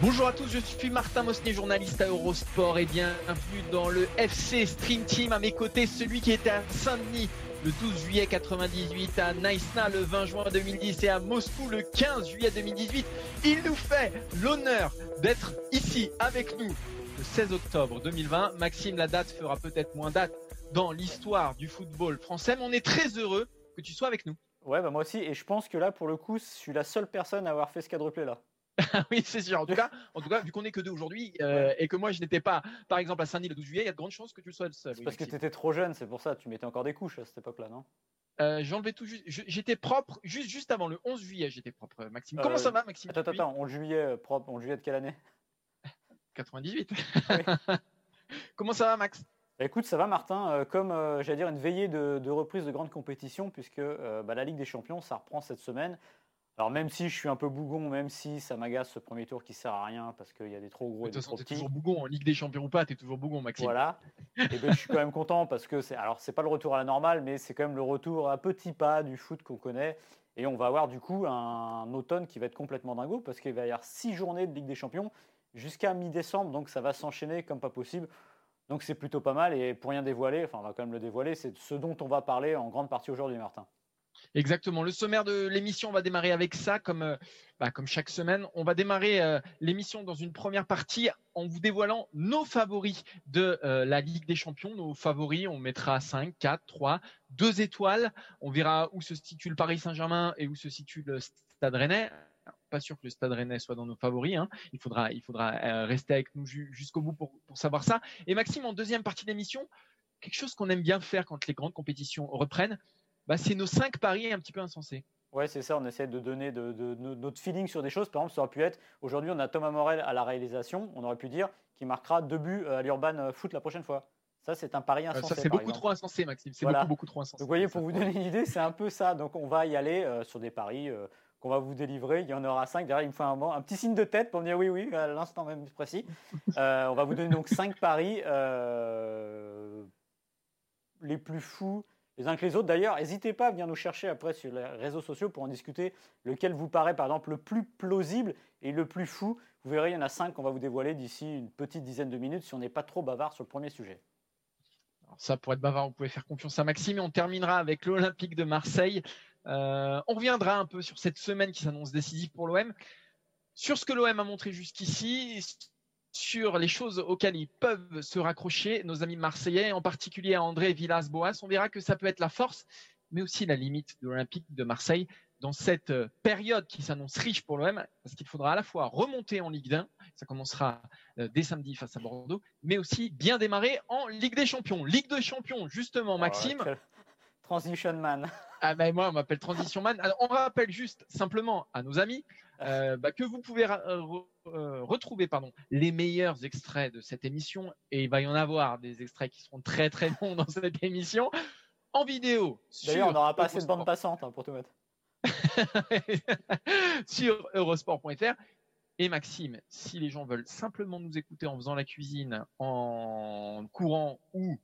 Bonjour à tous, je suis Martin Mosnier, journaliste à Eurosport et bienvenue dans le FC Stream Team. À mes côtés, celui qui était à Saint-Denis le 12 juillet 98, à Naïsna le 20 juin 2010 et à Moscou le 15 juillet 2018. Il nous fait l'honneur d'être ici avec nous le 16 octobre 2020. Maxime, la date fera peut-être moins date dans l'histoire du football français, mais on est très heureux que tu sois avec nous. Ouais, bah moi aussi, et je pense que là, pour le coup, je suis la seule personne à avoir fait ce quadruplé là. oui, c'est sûr. En tout cas, en tout cas vu qu'on est que deux aujourd'hui euh, et que moi je n'étais pas, par exemple, à Saint-Denis le 12 juillet, il y a de grandes chances que tu le sois le seul. C'est parce que tu étais trop jeune, c'est pour ça. Tu mettais encore des couches à cette époque-là, non? Euh, J'enlevais tout juste. J'étais propre juste, juste avant le 11 juillet, j'étais propre, Maxime. Comment Euh, ça va, Maxime? Attends, attends, 11 juillet euh, propre, 11 juillet de quelle année? 98. Comment ça va, Max? Écoute, ça va, Martin. Euh, comme euh, j'allais dire une veillée de, de reprise de grande compétition, puisque euh, bah, la Ligue des Champions, ça reprend cette semaine. Alors même si je suis un peu bougon, même si ça m'agace ce premier tour qui sert à rien parce qu'il y a des trop gros De et toute des façon, trop petits. toujours bougon en Ligue des Champions ou pas, t'es toujours bougon, Maxime. Voilà. Et ben, je suis quand même content parce que c'est alors c'est pas le retour à la normale, mais c'est quand même le retour à petits pas du foot qu'on connaît. Et on va avoir du coup un automne qui va être complètement dingo parce qu'il va y avoir six journées de Ligue des Champions jusqu'à mi-décembre, donc ça va s'enchaîner comme pas possible. Donc c'est plutôt pas mal et pour rien dévoiler, enfin on va quand même le dévoiler, c'est ce dont on va parler en grande partie aujourd'hui, Martin. Exactement. Le sommaire de l'émission, on va démarrer avec ça, comme, euh, bah, chaque semaine. On va démarrer euh, l'émission dans une première partie en vous dévoilant nos favoris de euh, la Ligue des Champions. Nos favoris, on mettra 5, 4, 3, 2 étoiles. On verra où se situe le Paris Saint-Germain et où se situe le Stade Rennais. Pas sûr que le Stade Rennais soit dans nos favoris. hein. Il faudra, il faudra euh, rester avec nous ju- jusqu'au bout pour, pour savoir ça. Et Maxime, en deuxième partie d'émission, quelque chose qu'on aime bien faire quand les grandes compétitions reprennent, bah, c'est nos cinq paris un petit peu insensés. Ouais, c'est ça, on essaie de donner de, de- de- notre feeling sur des choses. Par exemple, ça aurait pu être, aujourd'hui on a Thomas Morel à la réalisation, on aurait pu dire qu'il marquera deux buts à l'Urban Foot la prochaine fois. Ça, c'est un pari Euh, insensé. ça, c'est beaucoup exemple. trop insensé, Maxime. C'est Voilà. beaucoup, beaucoup trop insensé. Donc, vous voyez, pour vous donner une idée, c'est un peu ça. Donc, on va y aller euh, sur des paris euh, qu'on va vous délivrer. Il y en aura cinq. Derrière, il me faut un, petit signe de tête pour me dire oui, oui, à l'instant même précis. Euh, on va vous donner donc cinq paris euh, les plus fous les uns que les autres. D'ailleurs, n'hésitez pas à venir nous chercher après sur les réseaux sociaux pour en discuter. Lequel vous paraît, par exemple, le plus plausible et le plus fou Vous verrez, il y en a cinq qu'on va vous dévoiler d'ici une petite dizaine de minutes si on n'est pas trop bavard sur le premier sujet. Alors ça, pour être bavard, vous pouvez faire confiance à Maxime. Et on terminera avec l'Olympique de Marseille. Euh, on reviendra un peu sur cette semaine qui s'annonce décisive pour l'OM, sur ce que l'OM a montré jusqu'ici, sur les choses auxquelles ils peuvent se raccrocher, nos amis marseillais, en particulier à André Villas-Boas. On verra que ça peut être la force, mais aussi la limite de l'Olympique de Marseille dans cette période qui s'annonce riche pour l'OM, parce qu'il faudra à la fois remonter en Ligue 1, ça commencera euh, dès samedi face à Bordeaux, mais aussi bien démarrer en Ligue des Champions. Ligue des Champions, justement, Maxime. Oh, quel Transition man. Ah ben moi, on m'appelle Transition Man. Alors, on rappelle juste simplement à nos amis euh, bah, que vous pouvez euh, re- euh, retrouver pardon, les meilleurs extraits de cette émission, et il va y en avoir des extraits qui seront très très bons dans cette émission, en vidéo. D'ailleurs, on n'aura pas assez de bande passante hein, pour tout mettre. sur eurosport.fr. Et Maxime, si les gens veulent simplement nous écouter en faisant la cuisine, en courant ou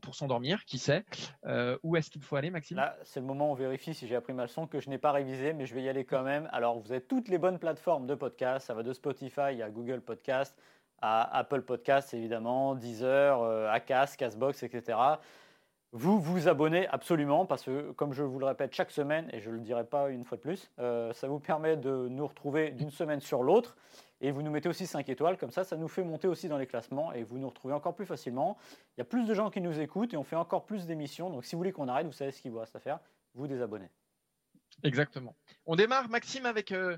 pour s'endormir, qui sait, euh, où est-ce qu'il faut aller, Maxime? Là, c'est le moment où on vérifie si j'ai appris ma leçon que je n'ai pas révisé, mais je vais y aller quand même. Alors, vous avez toutes les bonnes plateformes de podcast. Ça va de Spotify à Google Podcast, à Apple Podcast, évidemment, Deezer, euh, Acast, Castbox, etc. Vous vous abonnez absolument parce que, comme je vous le répète chaque semaine, et je ne le dirai pas une fois de plus, euh, ça vous permet de nous retrouver d'une semaine sur l'autre. Et vous nous mettez aussi 5 étoiles, comme ça, ça nous fait monter aussi dans les classements et vous nous retrouvez encore plus facilement. Il y a plus de gens qui nous écoutent et on fait encore plus d'émissions. Donc si vous voulez qu'on arrête, vous savez ce qu'il vous reste à faire, vous désabonnez. Exactement. On démarre, Maxime, avec euh,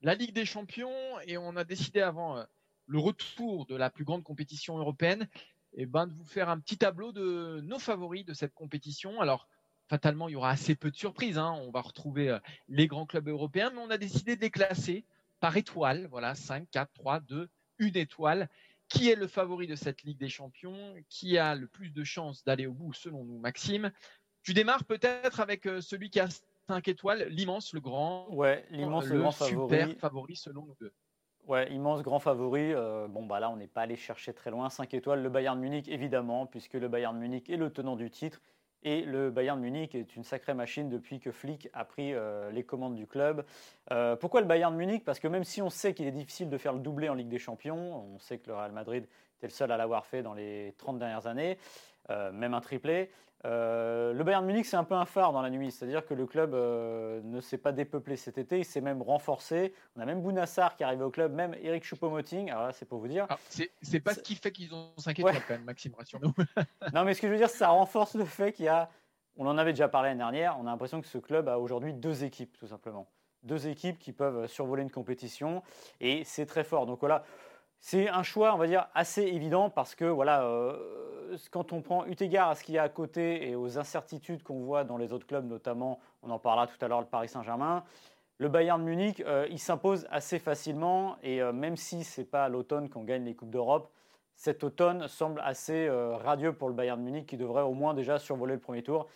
la Ligue des Champions et on a décidé avant euh, le retour de la plus grande compétition européenne, eh ben, de vous faire un petit tableau de nos favoris de cette compétition. Alors, fatalement, il y aura assez peu de surprises. Hein. On va retrouver les grands clubs européens, mais on a décidé de les classer par étoile. Voilà, 5, 4, 3, 2, une étoile. Qui est le favori de cette Ligue des Champions? Qui a le plus de chances d'aller au bout, selon nous, Maxime? Tu démarres peut-être avec celui qui a 5 étoiles, l'immense, le grand. Ouais, l'immense, le, grand super favori. selon nous deux. Ouais, immense grand favori. Euh, bon, bah là, on n'est pas allé chercher très loin. 5 étoiles, le Bayern Munich, évidemment, puisque le Bayern Munich est le tenant du titre. Et le Bayern Munich est une sacrée machine depuis que Flick a pris euh, les commandes du club. Euh, pourquoi le Bayern Munich? Parce que même si on sait qu'il est difficile de faire le doublé en Ligue des Champions, on sait que le Real Madrid était le seul à l'avoir fait dans les 30 dernières années, même un triplé, euh, le Bayern Munich, c'est un peu un phare dans la nuit, c'est-à-dire que le club euh, ne s'est pas dépeuplé cet été, il s'est même renforcé. On a même Bounassar qui est arrivé au club, même Eric Choupo-Moting. Alors là, c'est pour vous dire. c'est pas ce qui fait qu'ils ont 5 étoiles quand même, Maxime, rassure-nous. non, mais ce que je veux dire, ça renforce le fait qu'il y a. On en avait déjà parlé l'année dernière. On a l'impression que ce club a aujourd'hui deux équipes, tout simplement. Deux équipes qui peuvent survoler une compétition et c'est très fort. Donc voilà. C'est un choix, on va dire, assez évident parce que voilà, euh, quand on prend eu égard à ce qu'il y a à côté et aux incertitudes qu'on voit dans les autres clubs, notamment, on en parlera tout à l'heure, le Paris Saint-Germain, le Bayern Munich, euh, il s'impose assez facilement et euh, même si c'est pas à l'automne qu'on gagne les Coupes d'Europe, cet automne semble assez radieux pour le Bayern Munich qui devrait au moins déjà survoler le premier tour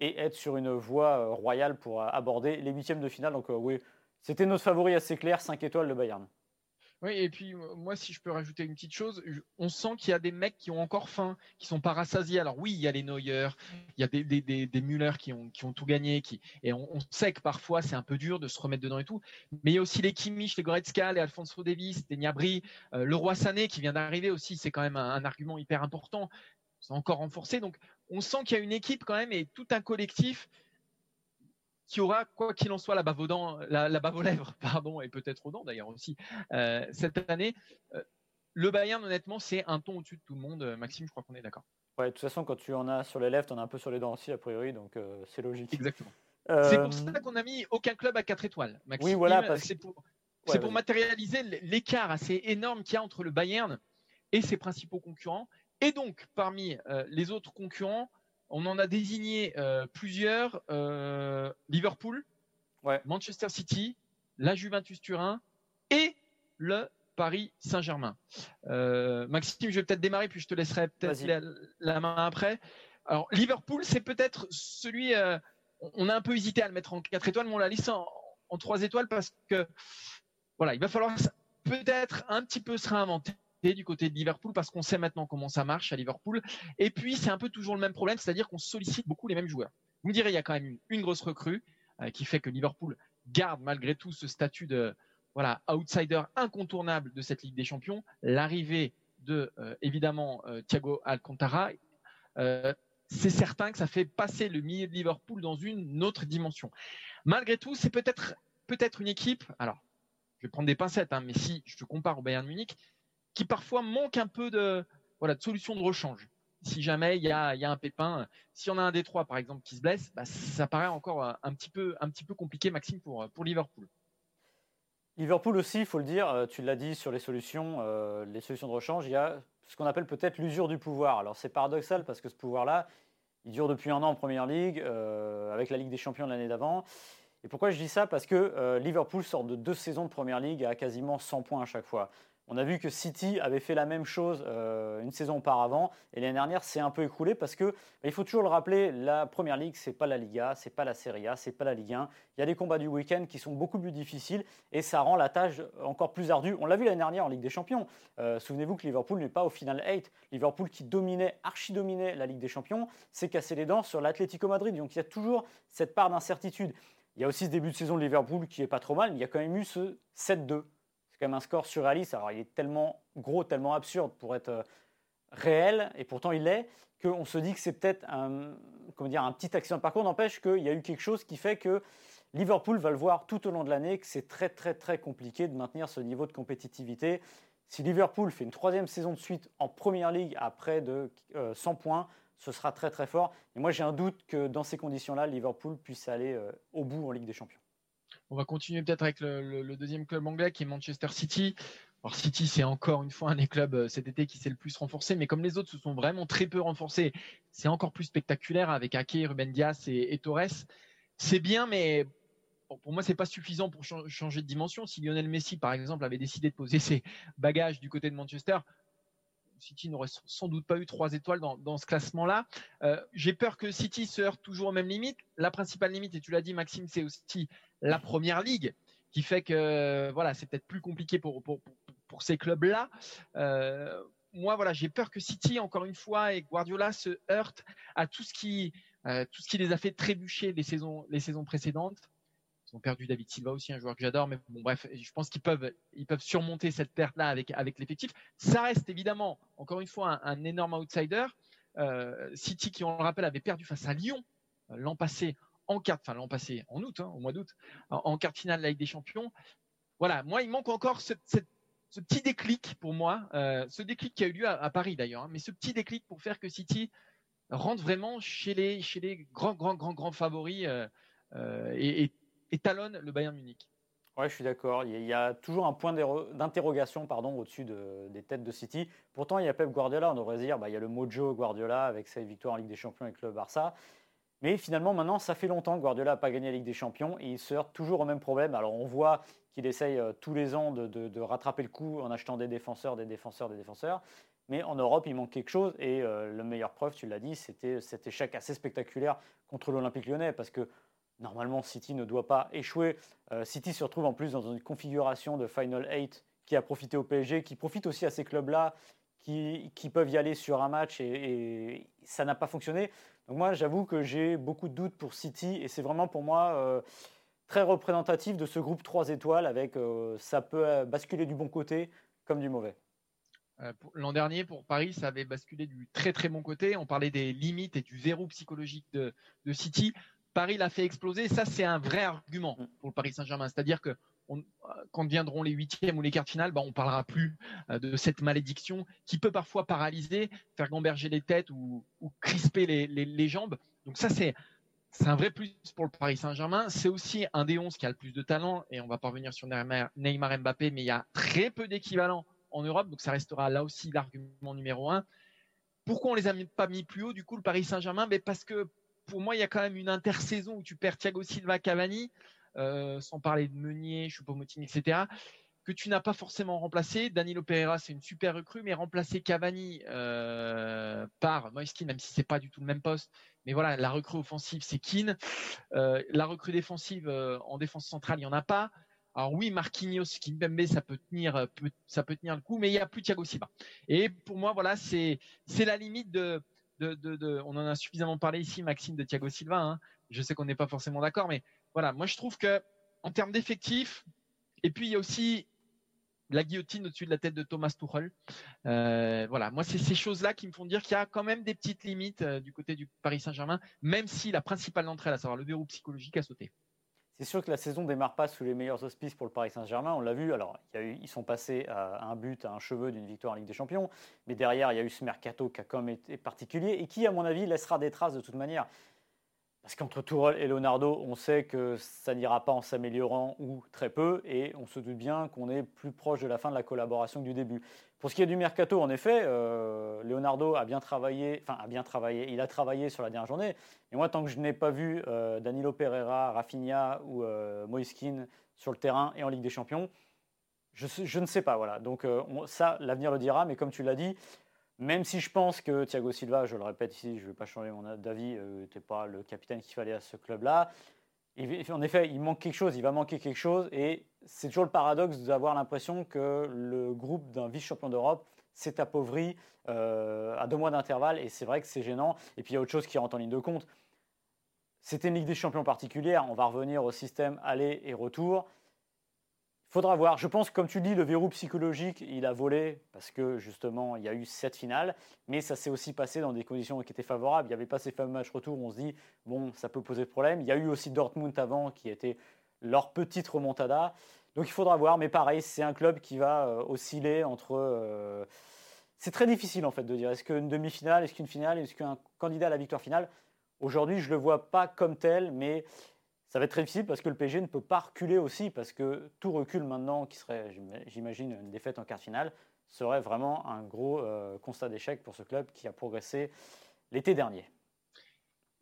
et être sur une voie royale pour aborder les huitièmes de finale. Donc oui, c'était notre favori assez clair, 5 étoiles le Bayern. Oui, et puis moi, si je peux rajouter une petite chose, on sent qu'il y a des mecs qui ont encore faim, qui sont pas rassasiés. Alors oui, il y a les Neuer, il y a des, des, des, Müller qui ont, qui ont tout gagné, qui, et on, sait que parfois c'est un peu dur de se remettre dedans et tout. Mais il y a aussi les Kimmich, les Goretzka, les Alfonso Davis, les Niabri, euh, le Roi Sané qui vient d'arriver aussi, c'est quand même un, un, argument hyper important. C'est encore renforcé. Donc on sent qu'il y a une équipe quand même et tout un collectif qui aura, quoi qu'il en soit, la bave aux, dents, la, la bave aux lèvres, pardon, et peut-être aux dents d'ailleurs aussi, euh, cette année. Euh, le Bayern, honnêtement, c'est un ton au-dessus de tout le monde. Euh, Maxime, je crois qu'on est d'accord. Ouais, de toute façon, quand tu en as sur les lèvres, tu en as un peu sur les dents aussi, a priori, donc c'est logique. Exactement. C'est pour ça qu'on a mis aucun club à 4 étoiles. Maxime, oui, voilà. C'est pour, pour matérialiser l'écart assez énorme qu'il y a entre le Bayern et ses principaux concurrents. Et donc, parmi les autres concurrents, on en a désigné euh, plusieurs euh, Liverpool, Manchester City, la Juventus Turin et le Paris Saint-Germain. Euh, Maxime, je vais peut-être démarrer, puis je te laisserai peut-être la, main après. Alors, Liverpool, c'est peut-être celui. on a un peu hésité à le mettre en 4 étoiles, mais on l'a laissé en, en 3 étoiles parce que, voilà, il va falloir peut-être un petit peu se réinventer du côté de Liverpool parce qu'on sait maintenant comment ça marche à Liverpool. Et puis, c'est un peu toujours le même problème, c'est-à-dire qu'on sollicite beaucoup les mêmes joueurs. Vous me direz, il y a quand même une, grosse recrue euh, qui fait que Liverpool garde malgré tout ce statut de voilà outsider incontournable de cette Ligue des Champions. L'arrivée de euh, évidemment euh, Thiago Alcantara, c'est certain que ça fait passer le milieu de Liverpool dans une autre dimension. Malgré tout, c'est peut-être peut-être une équipe. Alors, je vais prendre des pincettes, hein, mais si je te compare au Bayern Munich, qui parfois manque un peu de, voilà, de solution de rechange. Si jamais il y a, y a, un pépin, si on a un des trois par exemple qui se blesse, bah, ça paraît encore un petit peu, un petit peu compliqué, Maxime, pour, pour Liverpool. Liverpool aussi, il faut le dire, euh, tu l'as dit sur les solutions, euh, les solutions de rechange, il y a ce qu'on appelle peut-être l'usure du pouvoir. Alors c'est paradoxal parce que ce pouvoir-là, il dure depuis un an en Première Ligue, euh, avec la Ligue des Champions l'année d'avant. Et pourquoi je dis ça? Parce que Liverpool sort de deux saisons de Première Ligue à quasiment 100 points à chaque fois. On a vu que City avait fait la même chose euh, une saison auparavant et l'année dernière c'est un peu écroulé parce que bah, il faut toujours le rappeler, la Première Ligue c'est pas la Liga, c'est pas la Serie A, c'est pas la Ligue 1. Il y a des combats du week-end qui sont beaucoup plus difficiles et ça rend la tâche encore plus ardue. On l'a vu l'année dernière en Ligue des Champions. Euh, souvenez-vous que Liverpool n'est pas au final 8. Liverpool qui dominait, archi dominait la Ligue des Champions, s'est cassé les dents sur l'Atlético Madrid. Donc il y a toujours cette part d'incertitude. Il y a aussi ce début de saison de Liverpool qui est pas trop mal, mais il y a quand même eu ce 7-2 c'est quand même un score surréaliste. Alors, il est tellement gros, tellement absurde pour être euh, réel, et pourtant il l'est, qu'on se dit que c'est peut-être un, comment dire, un petit accident de parcours. N'empêche qu'il y a eu quelque chose qui fait que Liverpool va le voir tout au long de l'année, que c'est très très très compliqué de maintenir ce niveau de compétitivité. Si Liverpool fait une troisième saison de suite en Première Ligue à près de 100 euh, points, ce sera très très fort. Et moi j'ai un doute que dans ces conditions-là, Liverpool puisse aller euh, au bout en Ligue des Champions. On va continuer peut-être avec le, deuxième club anglais qui est Manchester City. Alors City, c'est encore une fois un des clubs euh, cet été qui s'est le plus renforcé, mais comme les autres se sont vraiment très peu renforcés, c'est encore plus spectaculaire avec Ake, Ruben Dias et, Torres. C'est bien, mais pour moi, c'est pas suffisant pour changer de dimension. Si Lionel Messi, par exemple, avait décidé de poser ses bagages du côté de Manchester, City n'aurait sans doute pas eu trois étoiles dans, ce classement-là. Euh, j'ai peur que City se heurte toujours aux mêmes limites. La principale limite, et tu l'as dit, Maxime, c'est aussi la première ligue qui fait que voilà, c'est peut-être plus compliqué pour, pour, pour ces clubs-là. Euh, moi, voilà, j'ai peur que City, encore une fois, et Guardiola se heurte à tout ce qui, euh, tout ce qui les a fait trébucher les saisons, les saisons précédentes. Ils ont perdu David Silva aussi, un joueur que j'adore, mais bon, bref, je pense qu'ils peuvent, ils peuvent surmonter cette perte-là avec, avec l'effectif. Ça reste évidemment, encore une fois, un, énorme outsider. Euh, City, qui on le rappelle, avait perdu face à Lyon l'an passé en quart, enfin l'an passé en août, hein, au mois d'août, en, quart finale de la Ligue des Champions. Voilà, moi il manque encore ce, petit déclic pour moi, euh, ce déclic qui a eu lieu à, Paris d'ailleurs, hein, mais ce petit déclic pour faire que City rentre vraiment chez les, grands, grands, grands, grands favoris euh, euh, et, talonne le Bayern Munich. Ouais, je suis d'accord. Il y a toujours un point d'interrogation au-dessus des têtes de City. Pourtant, il y a Pep Guardiola. On devrait dire, bah, il y a le mojo Guardiola avec sa victoire en Ligue des Champions avec le Barça. Mais finalement, maintenant, ça fait longtemps que Guardiola n'a pas gagné la Ligue des Champions et il se heurte toujours au même problème. Alors, on voit qu'il essaye euh, tous les ans de, rattraper le coup en achetant des défenseurs, des défenseurs, des défenseurs. Mais en Europe, il manque quelque chose. Et euh, la meilleure preuve, tu l'as dit, c'était cet échec assez spectaculaire contre l'Olympique lyonnais. Parce que normalement, City ne doit pas échouer. Euh, City se retrouve en plus dans une configuration de Final 8 qui a profité au PSG, qui profite aussi à ces clubs-là, qui, peuvent y aller sur un match et, et ça n'a pas fonctionné. Donc moi, j'avoue que j'ai beaucoup de doutes pour City et c'est vraiment pour moi euh, très représentatif de ce groupe 3 étoiles avec euh, ça peut euh, basculer du bon côté comme du mauvais. L'an dernier, pour Paris, ça avait basculé du très très bon côté. On parlait des limites et du verrou psychologique de, de City. Paris l'a fait exploser. Ça, c'est un vrai argument mm. pour le Paris Saint-Germain. C'est-à-dire que quand viendront les huitièmes ou les quarts finales, bah, on parlera plus euh, de cette malédiction qui peut parfois paralyser, faire gamberger les têtes ou, crisper les, jambes. Donc ça, c'est un vrai plus pour le Paris Saint-Germain. C'est aussi un des 11 qui a le plus de talent, et on va pas revenir sur Neymar Mbappé, mais il y a très peu d'équivalents en Europe, donc ça restera là aussi l'argument numéro un. Pourquoi on les a pas mis plus haut, du coup, le Paris Saint-Germain? Ben Parce que pour moi, il y a quand même une intersaison où tu perds Thiago Silva, Cavani. Euh, sans parler de Meunier, Choupo-Moting, etc., que tu n'as pas forcément remplacé. Danilo Pereira, c'est une super recrue, mais remplacer Cavani euh, par Moiskin, même si c'est pas du tout le même poste, mais voilà, la recrue offensive, c'est Keane. Euh, la recrue défensive en défense centrale, il y en a pas. Alors oui, Marquinhos, Kimpembe, ça peut tenir, ça peut tenir le coup, mais il n'y a plus Thiago Silva. Et pour moi, voilà, c'est la limite de, on en a suffisamment parlé ici, Maxime, de Thiago Silva. Hein. Je sais qu'on n'est pas forcément d'accord, mais voilà, moi je trouve que en termes d'effectifs, et puis il y a aussi la guillotine au-dessus de la tête de Thomas Tuchel. Euh, voilà, moi c'est ces choses-là qui me font dire qu'il y a quand même des petites limites euh, du côté du Paris Saint-Germain, même si la principale d'entre elles, à savoir le verrou psychologique, a sauté. C'est sûr que la saison démarre pas sous les meilleurs auspices pour le Paris Saint-Germain. On l'a vu. Alors, ils sont passés à un but, à un cheveu d'une victoire en Ligue des Champions. Mais derrière, il y a eu ce mercato qui a quand été particulier et qui, à mon avis, laissera des traces de toute manière. Parce qu'entre Tourelle et Leonardo, on sait que ça n'ira pas en s'améliorant ou très peu, et on se doute bien qu'on est plus proche de la fin de la collaboration que du début. Pour ce qui est du mercato, en effet, euh, Leonardo a bien travaillé, enfin a bien travaillé, il a travaillé sur la dernière journée. Et moi, tant que je n'ai pas vu euh, Danilo Pereira, Rafinha ou euh, sur le terrain et en Ligue des Champions, je, je ne sais pas. Voilà. Donc ça, l'avenir le dira. Mais comme tu l'as dit, même si je pense que Thiago Silva, je le répète ici, je ne vais pas changer mon avis, n'était euh, pas le capitaine qu'il fallait à ce club-là. En effet, il manque quelque chose, il va manquer quelque chose. Et c'est toujours le paradoxe d'avoir l'impression que le groupe d'un vice-champion d'Europe s'est appauvri euh, à deux mois d'intervalle. Et c'est vrai que c'est gênant. Et puis il y a autre chose qui rentre en ligne de compte. C'était une Ligue des Champions particulière. On va revenir au système aller et retour faudra voir. Je pense, comme tu dis, le verrou psychologique, il a volé parce que justement, il y a eu cette finale, mais ça s'est aussi passé dans des conditions qui étaient favorables. Il n'y avait pas ces fameux matchs retour où on se dit, bon, ça peut poser problème. Il y a eu aussi Dortmund avant qui était leur petite remontada. Donc il faudra voir, mais pareil, c'est un club qui va euh, osciller entre. Euh, c'est très difficile en fait de dire est-ce qu'une demi-finale, est-ce qu'une finale, est-ce qu'un candidat à la victoire finale? Aujourd'hui, je ne le vois pas comme tel, mais ça va être très difficile parce que le PSG ne peut pas reculer aussi, parce que tout recul maintenant, qui serait, j'imagine, une défaite en quart finale, serait vraiment un gros euh, constat d'échec pour ce club qui a progressé l'été dernier.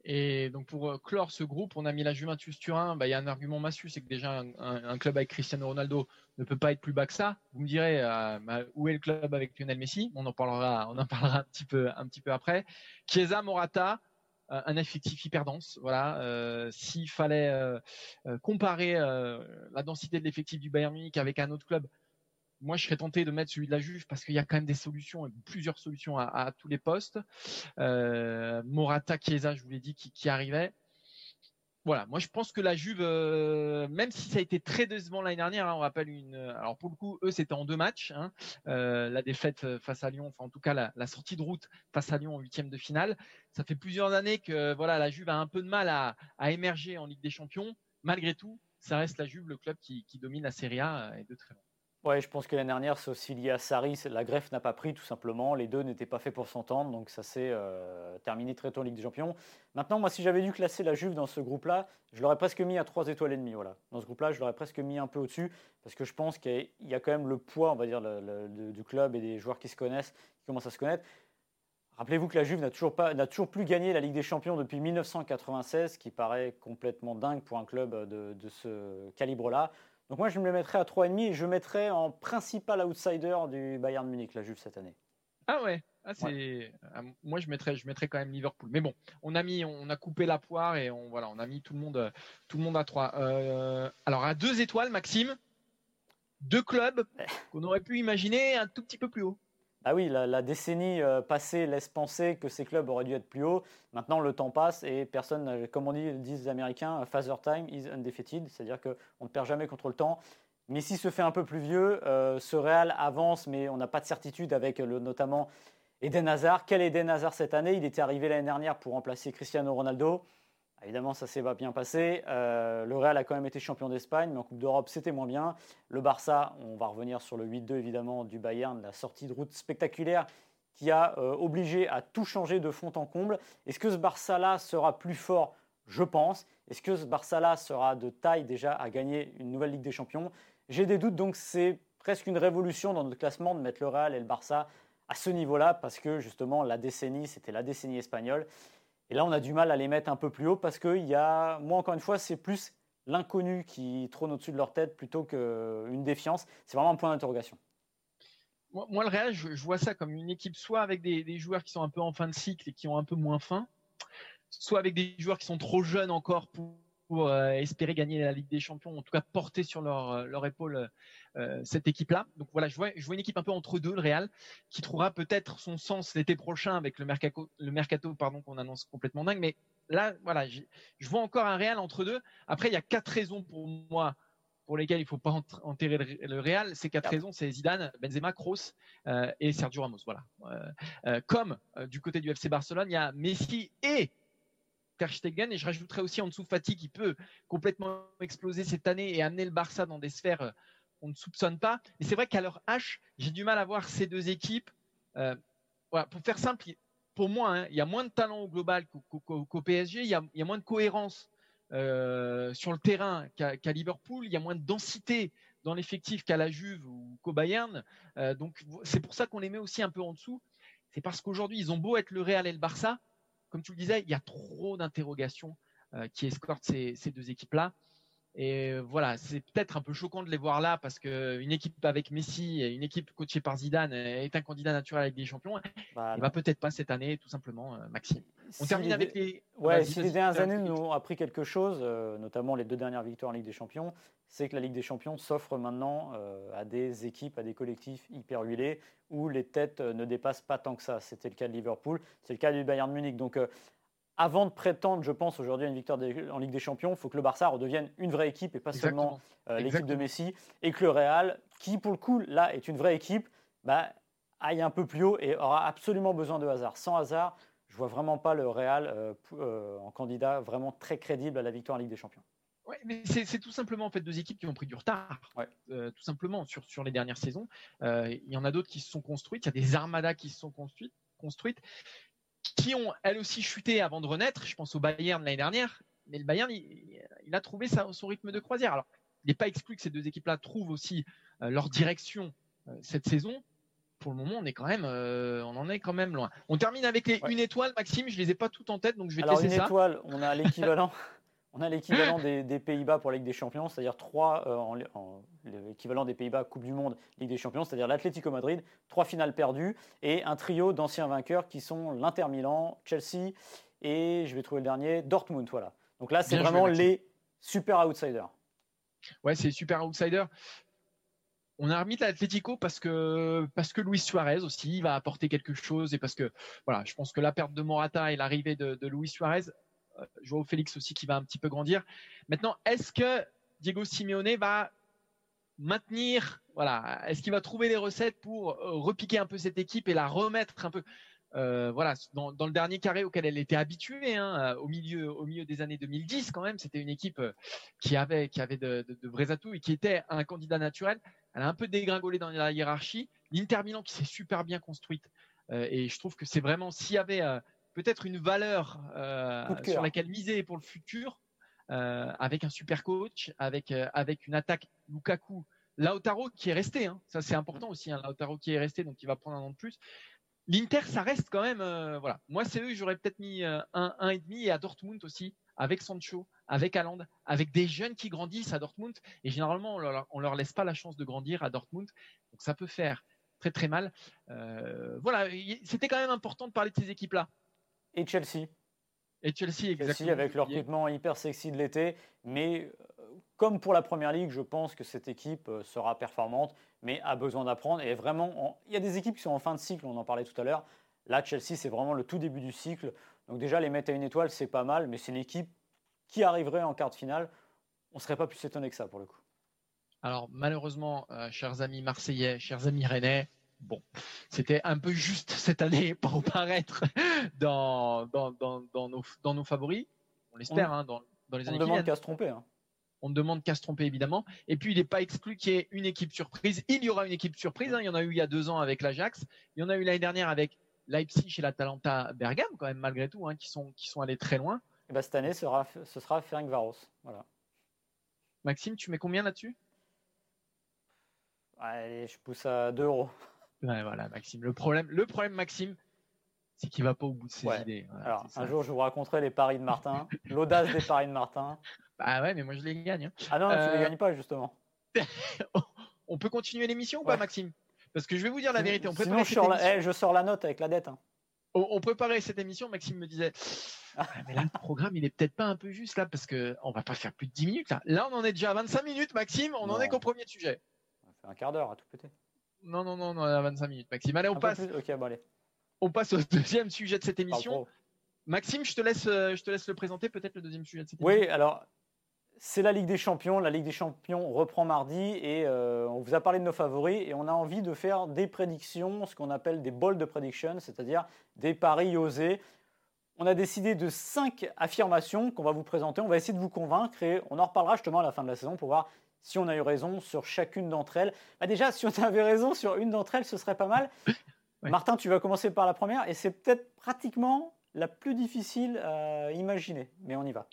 Et donc pour euh, clore ce groupe, on a mis la Juventus Turin. Bah, il y a un argument massu, c'est que déjà un, club avec Cristiano Ronaldo ne peut pas être plus bas que ça. Vous me direz euh, bah, où est le club avec Lionel Messi? On en parlera, on en parlera un petit peu, un petit peu après. Chiesa, Morata, un effectif hyper dense. Voilà, s'il fallait comparer la densité de l'effectif du Bayern Munich avec un autre club, moi, je serais tenté de mettre celui de la Juve parce qu'il y a quand même des solutions, plusieurs solutions à, tous les postes. Euh, Morata, Chiesa, je vous l'ai dit, qui, arrivait. Voilà, moi je pense que la Juve, euh, même si ça a été très décevant l'année dernière, hein, on rappelle une. Alors pour le coup, eux c'était en deux matchs, hein, euh, la défaite face à Lyon, enfin en tout cas la, sortie de route face à Lyon en huitième de finale. Ça fait plusieurs années que voilà la Juve a un peu de mal à, émerger en Ligue des Champions. Malgré tout, ça reste la Juve le club qui, qui domine la Serie A et de très loin. Ouais, je pense que l'année dernière, c'est aussi lié à Sarri. La greffe n'a pas pris, tout simplement. Les deux n'étaient pas faits pour s'entendre, donc ça s'est euh, terminé très tôt en Ligue des Champions. Maintenant, moi, si j'avais dû classer la Juve dans ce groupe-là, je l'aurais presque mis à 3 étoiles et demie. Voilà. Dans ce groupe-là, je l'aurais presque mis un peu au-dessus, parce que je pense qu'il y a quand même le poids, on va dire, du club et des joueurs qui se connaissent, qui commencent à se connaître. Rappelez-vous que la Juve n'a toujours, toujours plus gagné la Ligue des Champions depuis 1996, qui paraît complètement dingue pour un club de ce calibre-là. Donc moi, je me le mettrais à 3,5 et je mettrais en principal outsider du Bayern Munich, la Juve, cette année. Ah ouais, ah, ah, moi je mettrais, je mettrais quand même Liverpool. Mais bon, on a mis, on a coupé la poire et on voilà, on a mis tout le monde, tout le monde à 3. Euh, alors à deux étoiles, Maxime, deux clubs qu'on aurait pu imaginer un tout petit peu plus haut. Ah oui, la, décennie euh, passée laisse penser que ces clubs auraient dû être plus hauts. Maintenant, le temps passe et personne, comme on dit, disent les Américains, Father Time is undefeated, c'est-à-dire qu'on ne perd jamais contre le temps. Messi se fait un peu plus vieux, euh, ce Real avance, mais on n'a pas de certitude avec le, notamment Eden Hazard. Quel Eden Hazard cette année? Il était arrivé l'année dernière pour remplacer Cristiano Ronaldo. Évidemment, ça s'est pas bien passé. Euh, le Real a quand même été champion d'Espagne, mais en Coupe d'Europe, c'était moins bien. Le Barça, on va revenir sur le 8-2 évidemment du Bayern, la sortie de route spectaculaire qui a euh, obligé à tout changer de fond en comble. Est-ce que ce Barça-là sera plus fort? Je pense. Est-ce que ce Barça-là sera de taille déjà à gagner une nouvelle Ligue des Champions? J'ai des doutes, donc c'est presque une révolution dans notre classement de mettre le Real et le Barça à ce niveau-là, parce que justement la décennie, c'était la décennie espagnole. Et là, on a du mal à les mettre un peu plus haut parce que y a, moi, encore une fois, c'est plus l'inconnu qui trône au-dessus de leur tête plutôt qu'une défiance. C'est vraiment un point d'interrogation. Moi, le Real, je, vois ça comme une équipe soit avec des, joueurs qui sont un peu en fin de cycle et qui ont un peu moins faim, soit avec des joueurs qui sont trop jeunes encore pour, euh, espérer gagner la Ligue des Champions, en tout cas porter sur leur, euh, épaule euh, cette équipe-là. Donc voilà, je vois, je vois une équipe un peu entre deux, le Real, qui trouvera peut-être son sens l'été prochain avec le mercato, le mercato pardon qu'on annonce complètement dingue. Mais là, voilà, je vois encore un Real entre deux. Après, il y a quatre raisons pour moi pour lesquelles il ne faut pas enterrer le Real. Ces quatre raisons, c'est Zidane, Benzema, Kroos et Sergio Ramos. Voilà. comme du côté du FC Barcelone, il y a Messi et et je rajouterais aussi en dessous Fati qui peut complètement exploser cette année et amener le Barça dans des sphères euh, qu'on ne soupçonne pas. Mais c'est vrai qu'à leur H, j'ai du mal à voir ces deux équipes. Euh, pour faire simple, pour moi, hein, il y a moins de talent au global qu'au PSG, il y, a, moins de cohérence euh, sur le terrain qu'à Liverpool, il y a moins de densité dans l'effectif qu'à la Juve ou qu'au Bayern. donc c'est pour ça qu'on les met aussi un peu en dessous. C'est parce qu'aujourd'hui, ils ont beau être le Real et le Barça, comme tu le disais, il y a trop d'interrogations euh, qui escortent ces, deux équipes-là. Et voilà, c'est peut-être un peu choquant de les voir là parce qu'une équipe avec Messi et une équipe coachée par Zidane est un candidat naturel avec des champions. Il va peut-être pas cette année, tout simplement, euh, Maxime. On termine avec les. Ouais, si les dernières années nous ont appris quelque chose, euh, notamment les deux dernières victoires en Ligue des Champions, c'est que la Ligue des Champions s'offre maintenant à des équipes, à des collectifs hyper huilés où les têtes ne dépassent pas tant que ça. C'était le cas de Liverpool, c'est le cas du Bayern Munich. Donc avant de prétendre, je pense, aujourd'hui à une victoire en Ligue des Champions, il faut que le Barça redevienne une vraie équipe et pas seulement euh, l'équipe de Messi. Et que le Real, qui pour le coup, là, est une vraie équipe, bah, aille un peu plus haut et aura absolument besoin de hasard. Sans hasard, je vois vraiment pas le Real euh, euh, en candidat vraiment très crédible à la victoire en Ligue des Champions. Ouais, mais c'est tout simplement en fait deux équipes qui ont pris du retard, tout simplement sur, sur les dernières saisons. Il y en a d'autres qui se sont construites, il y a des armadas qui se sont construites, construites qui ont elles aussi chuté avant de renaître. Je pense au Bayern l'année dernière. mais le Bayern, il, a trouvé son rythme de croisière. Alors, il n'est pas exclu que ces deux équipes-là trouvent aussi leur direction cette saison. Pour le moment, on est quand même, on en est quand même loin. On termine avec les une étoile, Maxime. Je les ai pas toutes en tête, donc je vais Alors, te laisser une étoile, on a l'équivalent. On a l'équivalent des, Pays-Bas pour la Ligue des Champions, c'est-à-dire trois, euh, l'équivalent des Pays-Bas Coupe du Monde, Ligue des Champions, c'est-à-dire l'Atlético Madrid, trois finales perdues et un trio d'anciens vainqueurs qui sont l'Inter Milan, Chelsea et je vais trouver le dernier, Dortmund. Voilà. Donc là, c'est vraiment les super outsiders. Ouais, c'est super outsiders. On a remis l'Atlético parce que parce que Luis Suarez aussi va apporter quelque chose et parce que voilà, je pense que la perte de Morata et l'arrivée de, de Luis Suarez Joao Félix aussi qui va un petit peu grandir. Maintenant, est-ce que Diego Simeone va maintenir, voilà, est-ce qu'il va trouver les recettes pour euh, repiquer un peu cette équipe et la remettre un peu, euh, voilà, dans, le dernier carré auquel elle était habituée, hein, au milieu, au milieu des années 2010 quand même, c'était une équipe qui avait, qui avait de, vrais atouts et qui était un candidat naturel. Elle a un peu dégringolé dans la hiérarchie. L'Inter Milan qui s'est super bien construite et je trouve que c'est vraiment s'il y avait peut-être une valeur euh, sur laquelle miser pour le futur, euh, avec un super coach, avec, euh, avec une attaque Lukaku, Lautaro qui est resté, hein. ça c'est important aussi, hein, Lautaro qui est resté, donc il va prendre un an de plus. L'Inter, ça reste quand même, voilà. Moi, c'est eux, j'aurais peut-être mis un, un et demi, et à Dortmund aussi, avec Sancho, avec Haaland, avec des jeunes qui grandissent à Dortmund. Et généralement, on leur, leur laisse pas la chance de grandir à Dortmund, donc ça peut faire très très mal. voilà, c'était quand même important de parler de ces équipes-là et Chelsea. Et Chelsea, exactement. Chelsea avec leur recrutement hyper sexy de l'été. Mais euh, comme pour la Première Ligue, je pense que cette équipe euh, sera performante, mais a besoin d'apprendre. Et vraiment, il y a des équipes qui sont en fin de cycle, on en parlait tout à l'heure. Là, Chelsea, c'est vraiment le tout début du cycle. Donc déjà, les mettre à une étoile, c'est pas mal, mais c'est une équipe qui arriverait en quart de finale. On ne serait pas plus étonné que ça, pour le coup. Alors malheureusement, euh, chers amis marseillais, chers amis rennais, bon, c'était un peu juste cette année pour paraître dans, dans, dans, nos, dans nos favoris. On l'espère, hein, dans, dans les années On demande qu'à se tromper. Hein. On ne demande qu'à se tromper, évidemment. Et puis, il n'est pas exclu qu'il y ait une équipe surprise. Il y aura une équipe surprise. Hein. Il y en a eu il y a deux ans avec l'Ajax. Il y en a eu l'année dernière avec Leipzig et l'Atalanta Bergame, quand même, malgré tout, qui, sont, qui sont allés très loin. Et bah, cette année, ce sera, ce sera Ferenc Varos. Voilà. Maxime, tu mets combien là-dessus? Allez, je pousse à 2 euros voilà, Maxime. Le problème, le problème Maxime, c'est qu'il va pas au bout de ses idées. Alors, un jour, je vous raconterai les paris de Martin, l'audace des paris de Martin. Bah ouais, mais moi, je les gagne. Hein. Ah non, tu ne les euh, gagnes pas, justement. on peut continuer l'émission ou pas, Maxime? Parce que je vais vous dire la vérité. On Sinon, je sors, la... Eh, je sors, la... note avec la dette. Hein. On, préparait cette émission, Maxime me disait ah, mais là, le programme, il est peut-être pas un peu juste là, parce qu'on va pas faire plus de 10 minutes. Là, là on en est déjà à 25 minutes, Maxime, on en est qu'au premier sujet. On fait un quart d'heure à tout péter. Non, non, non, on a 25 minutes, Maxime. Allez, on passe. allez. On passe au deuxième sujet de cette émission. Maxime, je te laisse, euh, je te laisse le présenter, peut-être le deuxième sujet de cette émission. Oui, alors c'est la Ligue des Champions. La Ligue des Champions reprend mardi et euh, on vous a parlé de nos favoris et on a envie de faire des prédictions, ce qu'on appelle des bold predictions, c'est-à-dire des paris osés. On a décidé de cinq affirmations qu'on va vous présenter. On va essayer de vous convaincre et on en reparlera justement à la fin de la saison pour voir si on a eu raison sur chacune d'entre elles. Bah déjà, si on avait raison sur une d'entre elles, ce serait pas mal. Martin, tu vas commencer par la première et c'est peut-être pratiquement la plus difficile à imaginer, mais on y va.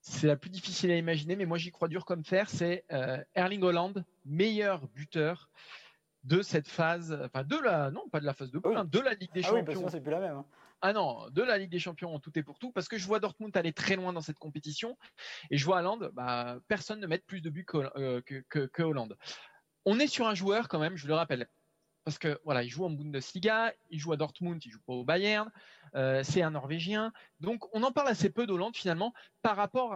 C'est la plus difficile à imaginer, mais moi j'y crois dur comme fer. C'est euh, Erling Holland, meilleur buteur de cette phase, enfin de la, non pas de la phase de poule, hein, de la Ligue des ah Champions. Oui, c'est plus la même. Hein. Ah non, de la Ligue des Champions en tout et pour tout, parce que je vois Dortmund aller très loin dans cette compétition et je vois Hollande, bah, personne ne met plus de buts euh, que, Hollande. On est sur un joueur quand même, je le rappelle, parce que voilà, il joue en Bundesliga, il joue à Dortmund, il joue pas au Bayern, euh, c'est un Norvégien, donc on en parle assez peu d'Hollande finalement par rapport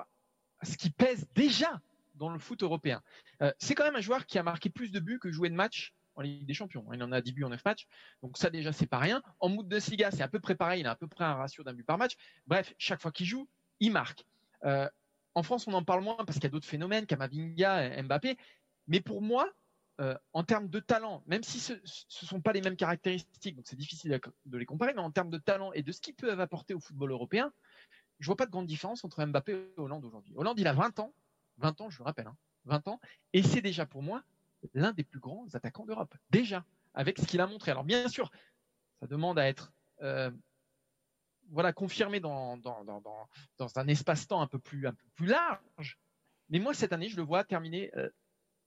à ce qui pèse déjà dans le foot européen. Euh, c'est quand même un joueur qui a marqué plus de buts que joué de matchs en Ligue des Champions. Il en a 10 buts en 9 matchs. Donc ça déjà, c'est pas rien. En de Bundesliga, c'est à peu près pareil. Il a à peu près un ratio d'un but par match. Bref, chaque fois qu'il joue, il marque. Euh, en France, on en parle moins parce qu'il y a d'autres phénomènes, Kamavinga, Mbappé. Mais pour moi, euh, en termes de talent, même si ce ne sont pas les mêmes caractéristiques, donc c'est difficile de les comparer, mais en termes de talent et de ce qu'ils peuvent apporter au football européen, je vois pas de grande différence entre Mbappé et Hollande aujourd'hui. Hollande, il a 20 ans, 20 ans, je le rappelle, 20 hein, ans, et c'est déjà pour moi l'un des plus grands attaquants d'Europe. Déjà, avec ce qu'il a montré. Alors bien sûr, ça demande à être euh, voilà, confirmer dans, un espace-temps un peu plus, large. Mais moi, cette année, je le vois terminer euh,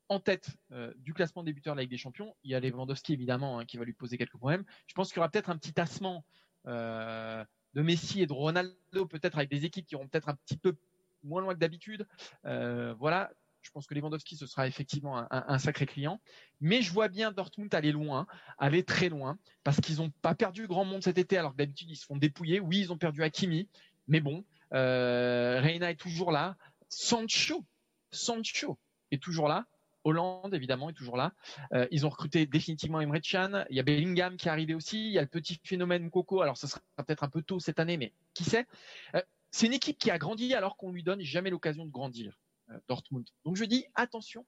en tête euh, du classement des buteurs de la Ligue des Champions. Il y a Lewandowski, évidemment, hein, qui va lui poser quelques problèmes. Je pense qu'il y aura peut-être un petit tassement de Messi et de Ronaldo, peut-être avec des équipes qui auront peut-être un petit peu moins loin que d'habitude. voilà, je pense que Lewandowski, ce sera effectivement un, sacré client. Mais je vois bien Dortmund aller loin, aller très loin, parce qu'ils n'ont pas perdu grand monde cet été, alors que d'habitude, ils se font dépouiller. Oui, ils ont perdu Hakimi, mais bon, euh, Reina est toujours là. Sancho, Sancho est toujours là. Hollande, évidemment, est toujours là. Euh, ils ont recruté définitivement Emre Can. Il y a Bellingham qui est arrivé aussi. Il y a le petit phénomène Coco. Alors, ce sera peut-être un peu tôt cette année, mais qui sait? Euh, C'est une équipe qui a grandi alors qu'on lui donne jamais l'occasion de grandir. Euh, Dortmund. Donc je dis attention,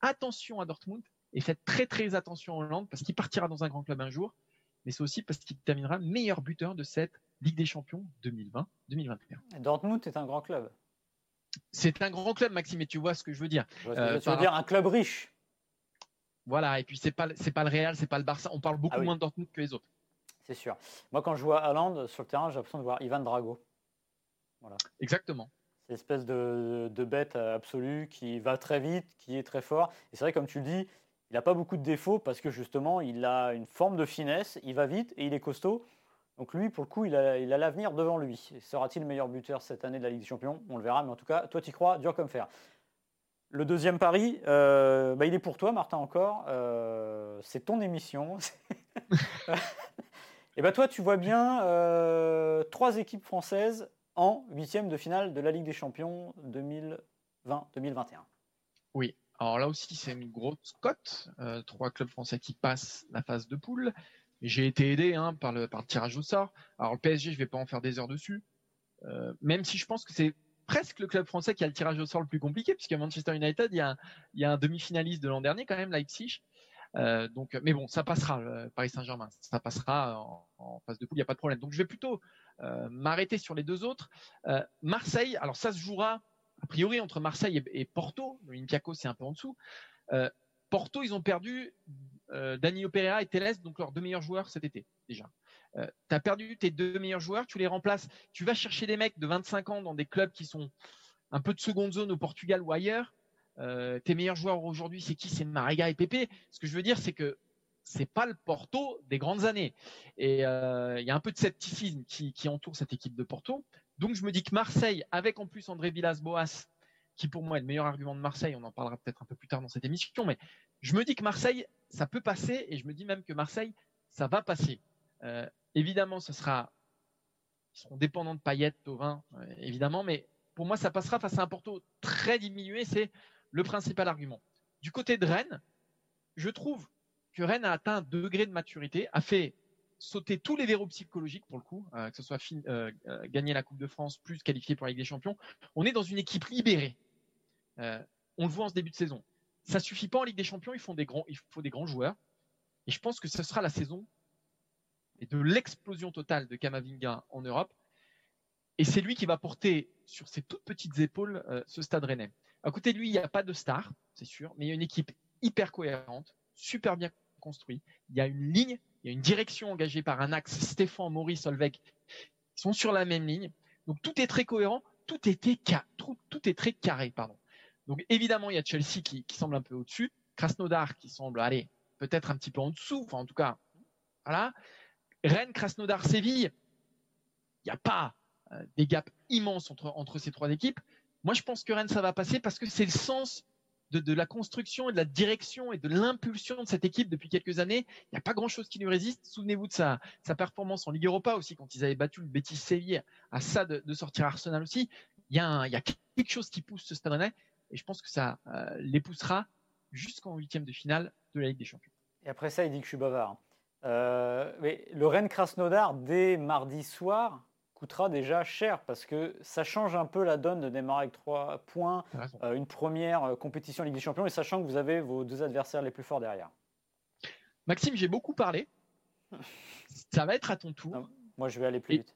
attention à Dortmund et faites très très attention à Hollande parce qu'il partira dans un grand club un jour, mais c'est aussi parce qu'il terminera meilleur buteur de cette Ligue des Champions 2020-2021. Dortmund est un grand club. C'est un grand club, Maxime, et tu vois ce que je veux dire. Euh, tu veux dire un club riche. Voilà, et puis c'est pas c'est pas le Real, c'est pas le Barça. On parle beaucoup ah moins de Dortmund que les autres. C'est sûr. Moi, quand je vois Hollande sur le terrain, j'ai l'impression de voir Ivan Drago. Voilà. Exactement espèce de, bête absolue qui va très vite, qui est très fort. Et c'est vrai, comme tu le dis, il n'a pas beaucoup de défauts parce que justement, il a une forme de finesse, il va vite et il est costaud. Donc lui, pour le coup, il a l'avenir devant lui. Sera-t-il le meilleur buteur cette année de la Ligue des Champions? On le verra, mais en tout cas, toi, tu crois, dur comme fer. Le deuxième pari, euh, bah, il est pour toi, Martin, encore. Euh, c'est ton émission. et bah, toi, tu vois bien euh, trois équipes françaises en huitième de finale de la Ligue des Champions 2020-2021. Oui, alors là aussi c'est une grosse cote. Euh, trois clubs français qui passent la phase de poule. J'ai été aidé hein, par, le, tirage au sort. Alors le PSG, je ne vais pas en faire des heures dessus. Euh, même si je pense que c'est presque le club français qui a le tirage au sort le plus compliqué, puisque Manchester United, il y a, un demi-finaliste de l'an dernier quand même, Leipzig. Euh, donc, mais bon, ça passera, Paris Saint-Germain, ça passera en, en, phase de poule, il n'y a pas de problème. Donc je vais plutôt m'arrêter sur les deux autres. Euh, Marseille, alors ça se jouera a priori entre Marseille et, Porto. L'Olympiakos c'est un peu en dessous. Euh, Porto, ils ont perdu Danilo Pereira et Teles, donc leurs deux meilleurs joueurs cet été déjà. tu as perdu tes deux meilleurs joueurs, tu les remplaces. Tu vas chercher des mecs de 25 ans dans des clubs qui sont un peu de seconde zone au Portugal ou ailleurs. tes meilleurs joueurs aujourd'hui, c'est qui? C'est Mariga et Pepe. Ce que je veux dire, c'est que c'est pas le Porto des grandes années. Et euh, il y a un peu de scepticisme qui, entoure cette équipe de Porto. Donc je me dis que Marseille, avec en plus André Villas-Boas, qui pour moi est le meilleur argument de Marseille, on en parlera peut-être un peu plus tard dans cette émission, mais je me dis que Marseille, ça peut passer, et je me dis même que Marseille, ça va passer. Euh, évidemment, ce sera, ils seront dépendants de Payet, Tovin, euh, évidemment, mais pour moi, ça passera face à un Porto très diminué, c'est le principal argument. Du côté de Rennes, je trouve que Rennes a atteint un degré de maturité, a fait sauter tous les verrous psychologiques pour le coup, euh, que ce soit euh, euh, gagner la Coupe de France plus qualifier pour la Ligue des Champions. On est dans une équipe libérée. on le voit en ce début de saison. Ça suffit pas en Ligue des Champions, il faut des grands, il faut des grands joueurs. Et je pense que ce sera la saison de l'explosion totale de Kamavinga en Europe. Et c'est lui qui va porter sur ses toutes petites épaules ce stade rennais. À côté de lui, il n'y a pas de star, c'est sûr, mais il y a une équipe hyper cohérente, super bien construit. Il y a une ligne, il y a une direction engagée par un axe. Stéphane, Maurice, Solveig sont sur la même ligne. Donc tout est très cohérent, tout est très carré. Pardon. Donc évidemment, il y a Chelsea qui, semble un peu au-dessus, Krasnodar qui semble aller peut-être un petit peu en dessous, enfin en tout cas, voilà. Rennes, Krasnodar, Séville, il n'y a pas euh, des gaps immenses entre, entre ces trois équipes. Moi, je pense que Rennes, ça va passer parce que c'est le sens de, la construction et de la direction et de l'impulsion de cette équipe depuis quelques années. Il n'y a pas grand-chose qui lui résiste. Souvenez-vous de sa, performance en Ligue Europa aussi, quand ils avaient battu le Betis Séville, à ça de, sortir Arsenal aussi. Il y, a y, a quelque chose qui pousse ce Stade et je pense que ça euh, les poussera jusqu'en huitième de finale de la Ligue des Champions. Et après ça, il dit que je suis bavard. Euh, mais le Rennes Krasnodar, dès mardi soir, coûtera déjà cher parce que ça change un peu la donne de démarrer avec trois points, euh, une première euh, compétition Ligue des Champions et sachant que vous avez vos deux adversaires les plus forts derrière. Maxime, j'ai beaucoup parlé. Ça va être à ton tour. moi, je vais aller plus vite.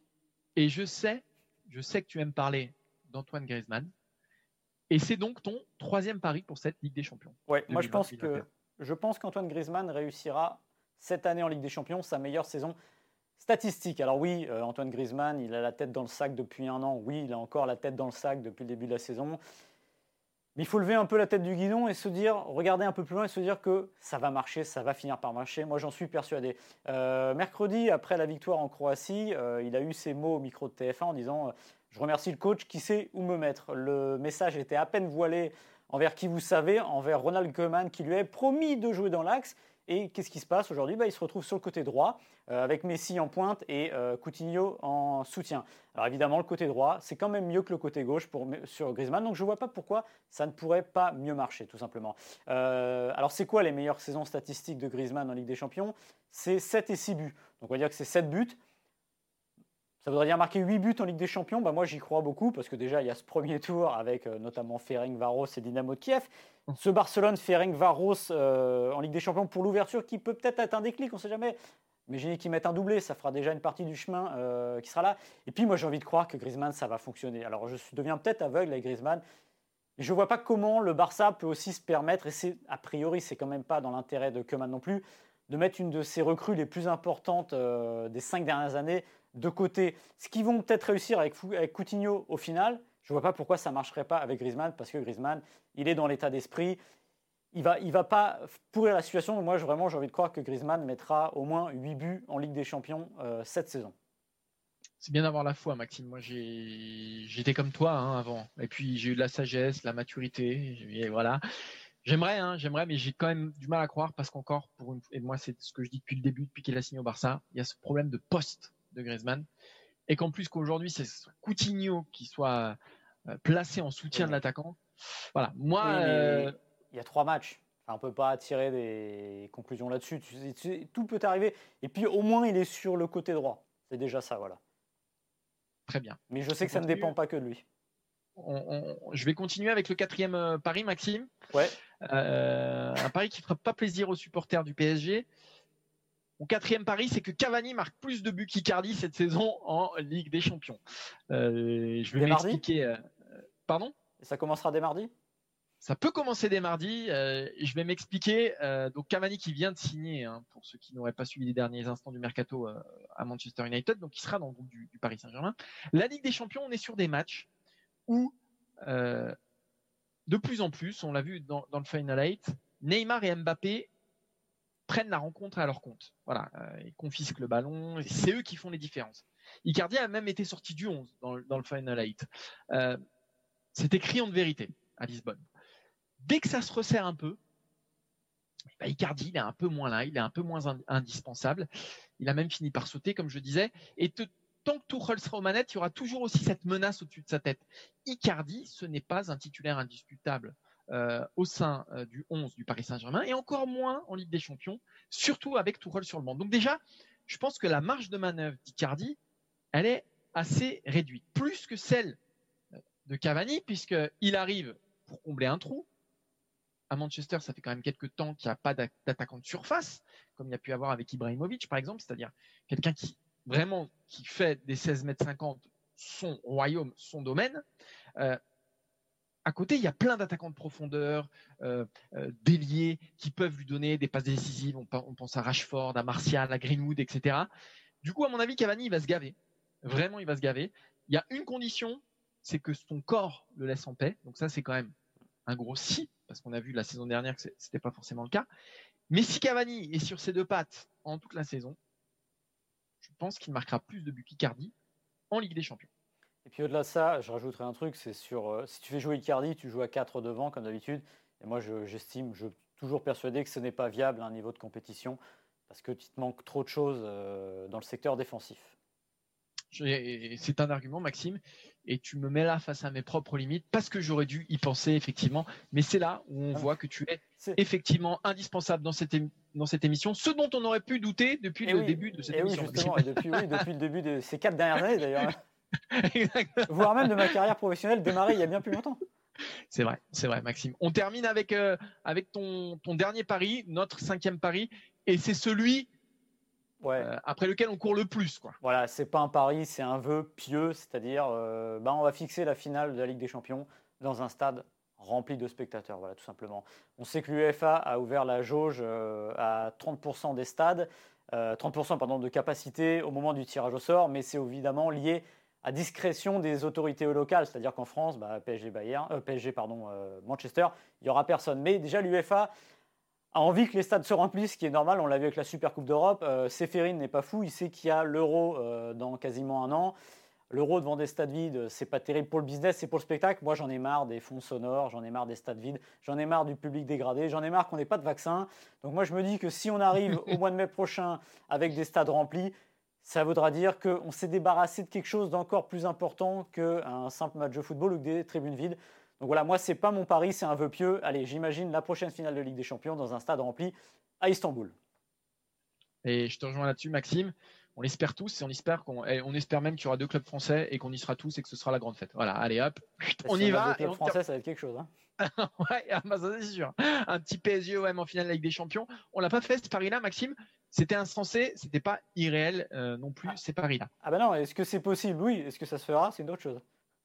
Et je sais, je sais que tu aimes parler d'Antoine Griezmann. Et c'est donc ton troisième pari pour cette Ligue des Champions. Ouais, moi je pense que je pense qu'Antoine Griezmann réussira cette année en Ligue des Champions sa meilleure saison statistiques. Alors oui, Antoine Griezmann, il a la tête dans le sac depuis un an. Oui, il a encore la tête dans le sac depuis le début de la saison. Mais il faut lever un peu la tête du guidon et se dire, regarder un peu plus loin et se dire que ça va marcher, ça va finir par marcher. Moi, j'en suis persuadé. Euh, mercredi, après la victoire en Croatie, euh, il a eu ces mots au micro de TF1 en disant Je remercie le coach qui sait où me mettre. Le message était à peine voilé envers qui vous savez, envers Ronald Koeman qui lui a promis de jouer dans l'axe. Et qu'est-ce qui se passe aujourd'hui? Bah, Il se retrouve sur le côté droit euh, avec Messi en pointe et euh, Coutinho en soutien. Alors évidemment, le côté droit, c'est quand même mieux que le côté gauche pour, sur Griezmann. Donc je ne vois pas pourquoi ça ne pourrait pas mieux marcher, tout simplement. Euh, alors c'est quoi les meilleures saisons statistiques de Griezmann en Ligue des Champions? C'est 7 et 6 buts. Donc on va dire que c'est 7 buts. Ça voudrait dire marquer 8 buts en Ligue des Champions. Bah moi, j'y crois beaucoup parce que déjà, il y a ce premier tour avec euh, notamment Ferenc Varos et Dynamo de Kiev. Ce Barcelone, Ferenc Varos euh, en Ligue des Champions pour l'ouverture qui peut peut-être être un déclic, on ne sait jamais. Mais j'ai qu'ils mettent un doublé, ça fera déjà une partie du chemin euh, qui sera là. Et puis moi, j'ai envie de croire que Griezmann, ça va fonctionner. Alors je deviens peut-être aveugle avec Griezmann. je ne vois pas comment le Barça peut aussi se permettre, et c'est a priori, c'est quand même pas dans l'intérêt de Koeman non plus, de mettre une de ses recrues les plus importantes des cinq dernières années de côté. Ce qu'ils vont peut-être réussir avec, Coutinho au final, je ne vois pas pourquoi ça ne marcherait pas avec Griezmann, parce que Griezmann, il est dans l'état d'esprit. Il ne va, il va pas pourrir la situation. Moi, vraiment, j'ai envie de croire que Griezmann mettra au moins 8 buts en Ligue des Champions euh, cette saison. C'est bien d'avoir la foi, Maxime. Moi, j'étais comme toi hein, avant. Et puis, j'ai eu de la sagesse, la maturité. Et voilà. J'aimerais, hein, j'aimerais, mais j'ai quand même du mal à croire parce qu'encore, pour et moi, c'est ce que je dis depuis le début, depuis qu'il a signé au Barça, il y a ce problème de poste de Griezmann. Et qu'en plus qu'aujourd'hui, c'est Coutinho qui soit euh, placé en soutien de l'attaquant. Voilà. Moi, euh, il y a trois matchs. on ne peut pas tirer des conclusions là-dessus. Tout peut arriver. Et puis, au moins, il est sur le côté droit. C'est déjà ça, voilà. Très bien. Mais je sais que ça ne dépend pas que de lui. je vais continuer avec le quatrième euh, pari, Maxime. Ouais. un pari qui ne fera pas plaisir aux supporters du PSG. Mon quatrième pari, c'est que Cavani marque plus de buts qu'Icardi cette saison en Ligue des Champions. Euh, je vais m'expliquer. Euh, pardon? Ça commencera dès mardi? Ça peut commencer dès mardi. Euh, je vais m'expliquer. donc Cavani qui vient de signer, hein, pour ceux qui n'auraient pas suivi les derniers instants du mercato à Manchester United, donc il sera dans le groupe du, Paris Saint-Germain. La Ligue des Champions, on est sur des matchs où de plus en plus, on l'a vu dans, dans, le Final 8, Neymar et Mbappé prennent la rencontre à leur compte. Voilà, euh, ils confisquent le ballon, c'est eux qui font les différences. Icardi a même été sorti du 11 dans, le Final 8. Euh, C'était criant de vérité à Lisbonne. Dès que ça se resserre un peu, bah, Icardi, il est un peu moins là, il est un peu moins indispensable. Il a même fini par sauter, comme je disais. Et tant que Tuchel sera aux manettes, il y aura toujours aussi cette menace au-dessus de sa tête. Icardi, ce n'est pas un titulaire indiscutable euh, au sein euh, du 11 du Paris Saint-Germain et encore moins en Ligue des Champions, surtout avec Tourelle sur le banc. Donc déjà, je pense que la marge de manœuvre d'Icardi, elle est assez réduite, plus que celle euh, de Cavani, puisqu'il arrive pour combler un trou. À Manchester, ça fait quand même quelques temps qu'il n'y a pas d'attaquant de surface, comme il y a pu avoir avec Ibrahimovic, par exemple, c'est-à-dire quelqu'un qui vraiment qui fait des 16 mètres 50 son royaume, son domaine à côté, il y a plein d'attaquants de profondeur, euh, euh d'ailiers qui peuvent lui donner des passes décisives. On, pense à Rashford, à Martial, à Greenwood, etc. Du coup, à mon avis, Cavani, il va se gaver. Vraiment, il va se gaver. Il y a une condition, c'est que son corps le laisse en paix. Donc ça, c'est quand même un gros si, parce qu'on a vu la saison dernière que ce n'était pas forcément le cas. Mais si Cavani est sur ses deux pattes en toute la saison, je pense qu'il marquera plus de buts qu'Icardi en Ligue des Champions. Et puis au-delà de ça, je rajouterai un truc, c'est sur euh, si tu fais jouer Icardi, tu joues à 4 devant comme d'habitude. Et moi, j'estime, je, suis toujours persuadé que ce n'est pas viable à un niveau de compétition parce que tu te manques trop de choses euh, dans le secteur défensif. C'est un argument, Maxime, et tu me mets là face à mes propres limites parce que j'aurais dû y penser effectivement. Mais c'est là où on ah. voit que tu es effectivement indispensable dans cette, dans cette émission, ce dont on aurait pu douter depuis le début de cette émission. Oui, justement, depuis, oui, depuis le début de ces quatre dernières années d'ailleurs. Voire même de ma carrière professionnelle démarrer il y a bien plus longtemps. C'est vrai, c'est vrai, Maxime. On termine avec, euh, avec ton, ton, dernier pari, notre cinquième pari, et c'est celui euh, après lequel on court le plus. Quoi. Voilà, c'est pas un pari, c'est un vœu pieux, c'est-à-dire euh, ben, on va fixer la finale de la Ligue des Champions dans un stade rempli de spectateurs, voilà, tout simplement. On sait que l'UEFA a ouvert la jauge à 30% des stades. 30% pardon, de capacité au moment du tirage au sort, mais c'est évidemment lié à discrétion des autorités locales, c'est-à-dire qu'en France, bah, PSG, Bayern, PSG pardon, Manchester, il n'y aura personne. Mais déjà l'UEFA a envie que les stades se remplissent, ce qui est normal. On l'a vu avec la Super Coupe d'Europe. Euh, n'est pas fou. Il sait qu'il y a l'Euro euh, dans quasiment un an. L'Euro devant des stades vides, c'est pas terrible pour le business, c'est pour le spectacle. Moi, j'en ai marre des fonds sonores, j'en ai marre des stades vides, j'en ai marre du public dégradé, j'en ai marre qu'on n'ait pas de vaccin. Donc moi, je me dis que si on arrive au mois de mai prochain avec des stades remplis, ça voudra dire qu'on s'est débarrassé de quelque chose d'encore plus important qu'un simple match de football ou des tribunes vides. Donc voilà, moi, c'est pas mon pari, c'est un vœu pieux. Allez, j'imagine la prochaine finale de Ligue des Champions dans un stade rempli à Istanbul. Et je te rejoins là-dessus, Maxime. On l'espère tous et on espère qu'on on espère même qu'il y aura deux clubs français et qu'on y sera tous et que ce sera la grande fête. Voilà, allez hop, on y va. Deux clubs français, ça va être quelque chose. Hein. ouais, ah bah, ça c'est sûr. Un petit PSG OM en finale de Ligue des Champions. On l'a pas fait ce pari-là, Maxime? C'était insensé, c'était pas irréel euh, non plus, ah. ces paris-là. Ah bah non, est-ce que c'est possible? Oui. Est-ce que ça se fera? C'est une autre chose.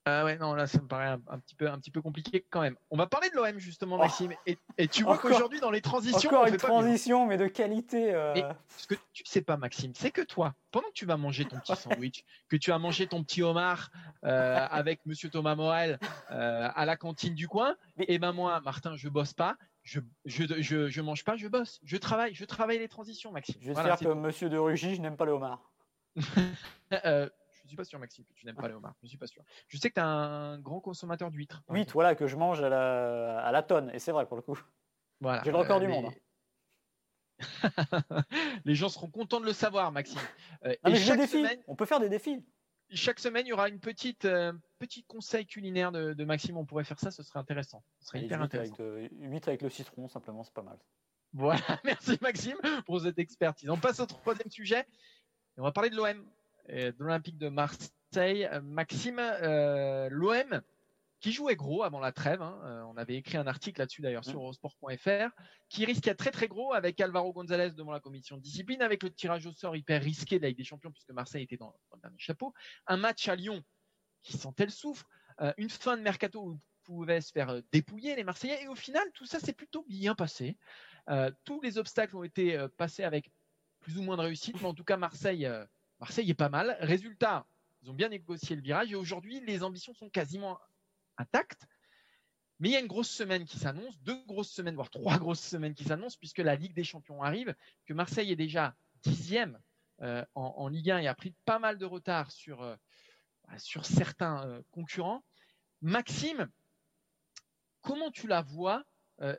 Ah ouais, non, là, ça me paraît un, petit, peu, un petit peu compliqué quand même. On va parler de l'OM justement, oh. Maxime. Et, tu vois qu'aujourd'hui, dans les transitions. Encore une transition, mais de qualité. Euh... ce que tu sais pas, Maxime, c'est que toi, pendant que tu vas manger ton petit sandwich, que tu as mangé ton petit homard euh, avec monsieur Thomas Morel euh, à la cantine du coin, et ben moi, Martin, je bosse pas. Je, je, je, mange pas, je bosse. Je travaille, je travaille les transitions, Maxime. J'espère que monsieur de Rugy, je n'aime pas le homard. euh, je suis pas sûr, Maxime, que tu n'aimes pas les homards. Je suis pas sûr. Je sais que tu es un grand consommateur d'huîtres. Huîtres, voilà, que je mange à la, à la tonne. Et c'est vrai pour le coup. Voilà. J'ai le record du monde. Hein. les gens seront contents de le savoir, Maxime. Euh, et chaque semaine, on peut faire des défis. Chaque semaine, il y aura une petite euh, petit conseil culinaire de, Maxime. On pourrait faire ça, ce serait intéressant. Ce serait hyper intéressant. Avec, 8 avec le citron, simplement, c'est pas mal. Voilà, merci Maxime pour cette expertise. On passe au troisième sujet. on va parler de l'OM de l'Olympique de Marseille. Euh, Maxime, euh, l'OM qui jouait gros avant la trêve. Hein, euh, on avait écrit un article là-dessus d'ailleurs sur eurosport.fr, qui risquait très très gros avec Alvaro González devant la commission de discipline, avec le tirage au sort hyper risqué de la Ligue des Champions puisque Marseille était dans, le dernier chapeau. Un match à Lyon qui sentait le souffre. une fin de mercato où pouvait se faire dépouiller les Marseillais. Et au final, tout ça s'est plutôt bien passé. tous les obstacles ont été passés avec plus ou moins de réussite, mais en tout cas, Marseille Marseille est pas mal. Résultat, ils ont bien négocié le virage et aujourd'hui, les ambitions sont quasiment intactes. Mais il y a une grosse semaine qui s'annonce, deux grosses semaines, voire trois grosses semaines qui s'annoncent, puisque la Ligue des Champions arrive, que Marseille est déjà dixième euh, en, Ligue 1 et a pris pas mal de retard sur, euh, sur certains euh, concurrents. Maxime, comment tu la vois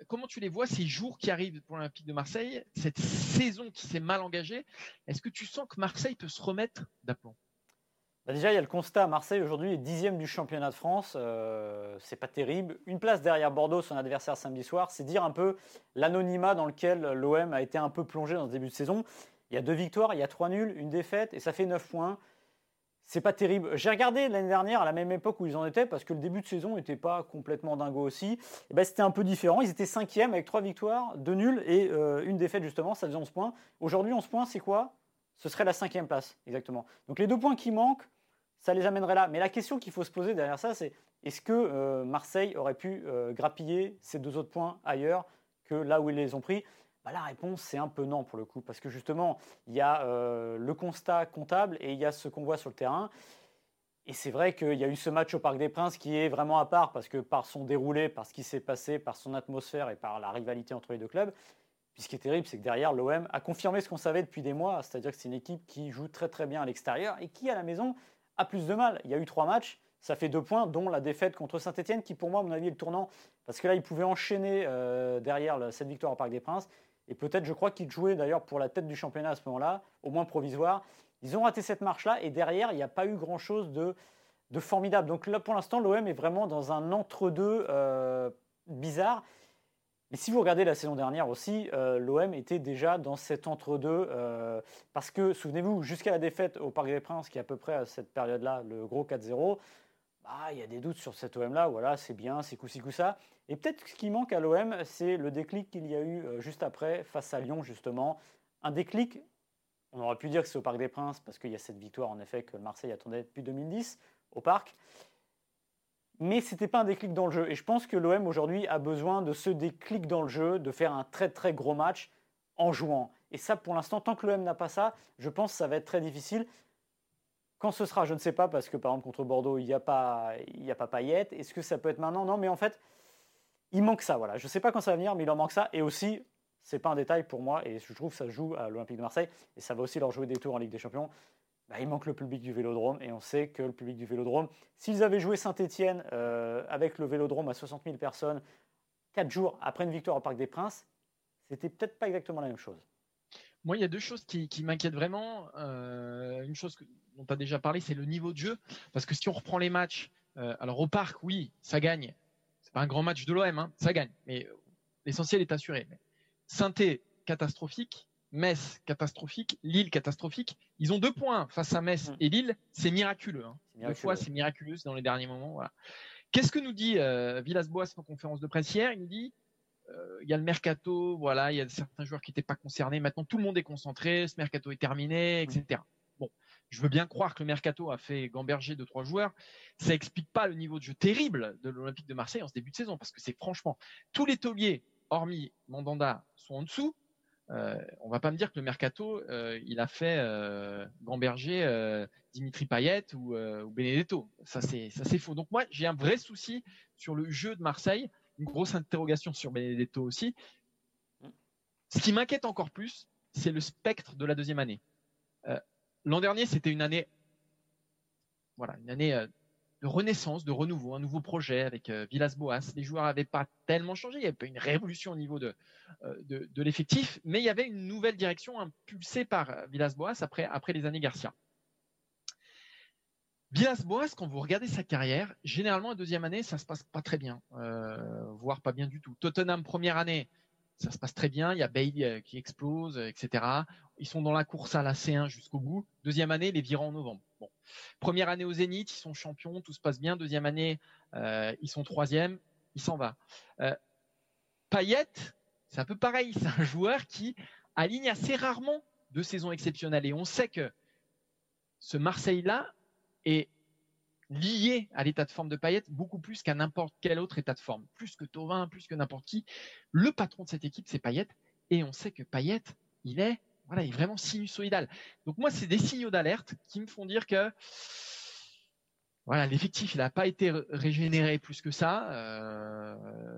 comment tu les vois ces jours qui arrivent pour l'Olympique de Marseille, cette saison qui s'est mal engagée? Est-ce que tu sens que Marseille peut se remettre d'aplomb? bah Déjà, il y a le constat. Marseille aujourd'hui est dixième du championnat de France. Euh, c'est pas terrible. Une place derrière Bordeaux, son adversaire samedi soir. C'est dire un peu l'anonymat dans lequel l'OM a été un peu plongé dans ce début de saison. Il y a deux victoires, il y a trois nuls, une défaite et ça fait neuf points c'est pas terrible. J'ai regardé l'année dernière à la même époque où ils en étaient parce que le début de saison n'était pas complètement dingo aussi. Et eh ben, c'était un peu différent. Ils étaient cinquième avec trois victoires, deux nuls et euh, une défaite justement. Ça faisait 11 points. Aujourd'hui, 11 points, c'est quoi? Ce serait la cinquième place, exactement. Donc les deux points qui manquent, ça les amènerait là. Mais la question qu'il faut se poser derrière ça, c'est est-ce que euh, Marseille aurait pu euh, grappiller ces deux autres points ailleurs que là où ils les ont pris? Bah, la réponse, c'est un peu non pour le coup, parce que justement, il y a euh, le constat comptable et il y a ce qu'on voit sur le terrain. Et c'est vrai qu'il y a eu ce match au Parc des Princes qui est vraiment à part, parce que par son déroulé, par ce qui s'est passé, par son atmosphère et par la rivalité entre les deux clubs. Puis ce qui est terrible, c'est que derrière, l'OM a confirmé ce qu'on savait depuis des mois, c'est-à-dire que c'est une équipe qui joue très très bien à l'extérieur et qui, à la maison, a plus de mal. Il y a eu trois matchs, ça fait deux points, dont la défaite contre Saint-Etienne, qui pour moi, à mon avis, est le tournant, parce que là, ils pouvaient enchaîner euh, derrière cette victoire au Parc des Princes. Et peut-être, je crois qu'ils jouaient d'ailleurs pour la tête du championnat à ce moment-là, au moins provisoire. Ils ont raté cette marche-là et derrière, il n'y a pas eu grand-chose de, formidable. Donc là, pour l'instant, l'OM est vraiment dans un entre-deux euh, bizarre. Mais si vous regardez la saison dernière aussi, euh, l'OM était déjà dans cet entre-deux. Euh, parce que, souvenez-vous, jusqu'à la défaite au Parc des Princes, qui est à peu près à cette période-là, le gros 4-0, bah, il y a des doutes sur cet OM-là. Voilà, c'est bien, c'est coup-ci, coup-ça. Et peut-être ce qui manque à l'OM, c'est le déclic qu'il y a eu euh, juste après, face à Lyon, justement. Un déclic, on aurait pu dire que c'est au Parc des Princes, parce qu'il y a cette victoire, en effet, que Marseille attendait depuis 2010 au Parc. Mais ce n'était pas un déclic dans le jeu. Et je pense que l'OM aujourd'hui a besoin de ce déclic dans le jeu, de faire un très très gros match en jouant. Et ça, pour l'instant, tant que l'OM n'a pas ça, je pense que ça va être très difficile. Quand ce sera, je ne sais pas, parce que par exemple contre Bordeaux, il n'y a pas, il y a pas Payet. Est-ce que ça peut être maintenant? Non, mais en fait, il manque ça. Voilà, je ne sais pas quand ça va venir, mais il en manque ça. Et aussi, c'est pas un détail pour moi, et je trouve que ça joue à l'Olympique de Marseille, et ça va aussi leur jouer des tours en Ligue des Champions. Bah, il manque le public du Vélodrome, et on sait que le public du Vélodrome, s'ils avaient joué Saint-Etienne euh, avec le Vélodrome à 60 000 personnes, quatre jours après une victoire au Parc des Princes, c'était peut-être pas exactement la même chose. Moi, il y a deux choses qui, m'inquiètent vraiment. Euh, une chose dont tu as déjà parlé, c'est le niveau de jeu. Parce que si on reprend les matchs, euh, alors au parc, oui, ça gagne. C'est pas un grand match de l'OM, hein, ça gagne. Mais l'essentiel est assuré. saint catastrophique. Metz, catastrophique. Lille, catastrophique. Ils ont deux points face à Metz mm. et Lille. C'est miraculeux. Hein. Deux fois, c'est miraculeux dans les derniers moments. Voilà. Qu'est-ce que nous dit euh, Villas-Boas en conférence de presse hier? Il nous dit euh, il y a le mercato, voilà, il y a certains joueurs qui n'étaient pas concernés. Maintenant, tout le monde est concentré, ce mercato est terminé, etc. Bon, je veux bien croire que le mercato a fait gamberger deux trois joueurs. Ça explique pas le niveau de jeu terrible de l'Olympique de Marseille en ce début de saison, parce que c'est franchement tous les tauliers, hormis Mandanda, sont en dessous. Euh, on va pas me dire que le mercato, euh, il a fait euh, gamberger euh, Dimitri Payet ou, ou Benedetto. Ça c'est faux. Donc moi j'ai un vrai souci sur le jeu de Marseille une grosse interrogation sur Benedetto aussi. Ce qui m'inquiète encore plus, c'est le spectre de la deuxième année. Euh, l'an dernier, c'était une année, voilà, une année euh, de renaissance, de renouveau, un nouveau projet avec euh, Villas-Boas. Les joueurs n'avaient pas tellement changé, il n'y avait pas une révolution au niveau de, de, l'effectif, mais il y avait une nouvelle direction impulsée par Villas-Boas après, après les années Garcia. Villas-Boas, quand vous regardez sa carrière, généralement, la deuxième année, ça se passe pas très bien, euh, voire pas bien du tout. Tottenham, première année, ça se passe très bien. Il y a euh, qui explose, euh, etc. Ils sont dans la course à la C1 jusqu'au bout. Deuxième année, les virants en novembre. Bon. Première année au Zénith, ils sont champions, tout se passe bien. Deuxième année, ils sont troisième, il s'en va. Payet, c'est un peu pareil. C'est un joueur qui aligne assez rarement deux saisons exceptionnelles. Et on sait que ce Marseille-là est lié à l'état de forme de Payet beaucoup plus qu'à n'importe quel autre état de forme, plus que Tovin, plus que n'importe qui. Le patron de cette équipe, c'est Payet, et on sait que Payet, il est, voilà, il est vraiment sinusoïdal. Donc moi, c'est des signaux d'alerte qui me font dire que voilà, l'effectif, il n'a pas été régénéré plus que ça. Euh,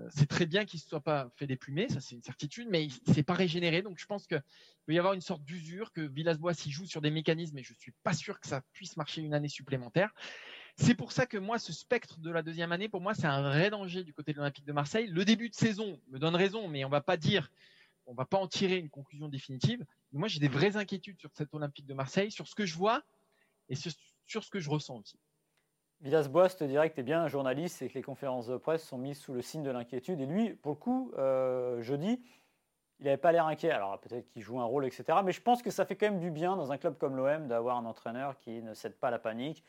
c'est très bien qu'il ne soit pas fait déplumer, ça c'est une certitude, mais il s'est pas régénéré. Donc je pense qu'il peut y avoir une sorte d'usure, que Villas-Boas s'y joue sur des mécanismes, et je ne suis pas sûr que ça puisse marcher une année supplémentaire. C'est pour ça que moi, ce spectre de la deuxième année, pour moi, c'est un vrai danger du côté de l'Olympique de Marseille. Le début de saison me donne raison, mais on ne va pas dire, on va pas en tirer une conclusion définitive. Moi, j'ai des vraies inquiétudes sur cet Olympique de Marseille, sur ce que je vois et sur ce que je ressens aussi. Villas-Boas te dirait que tu bien un journaliste et que les conférences de presse sont mises sous le signe de l'inquiétude. Et lui, pour le coup, euh, jeudi, il n'avait pas l'air inquiet. Alors peut-être qu'il joue un rôle, etc. Mais je pense que ça fait quand même du bien dans un club comme l'OM d'avoir un entraîneur qui ne cède pas la panique,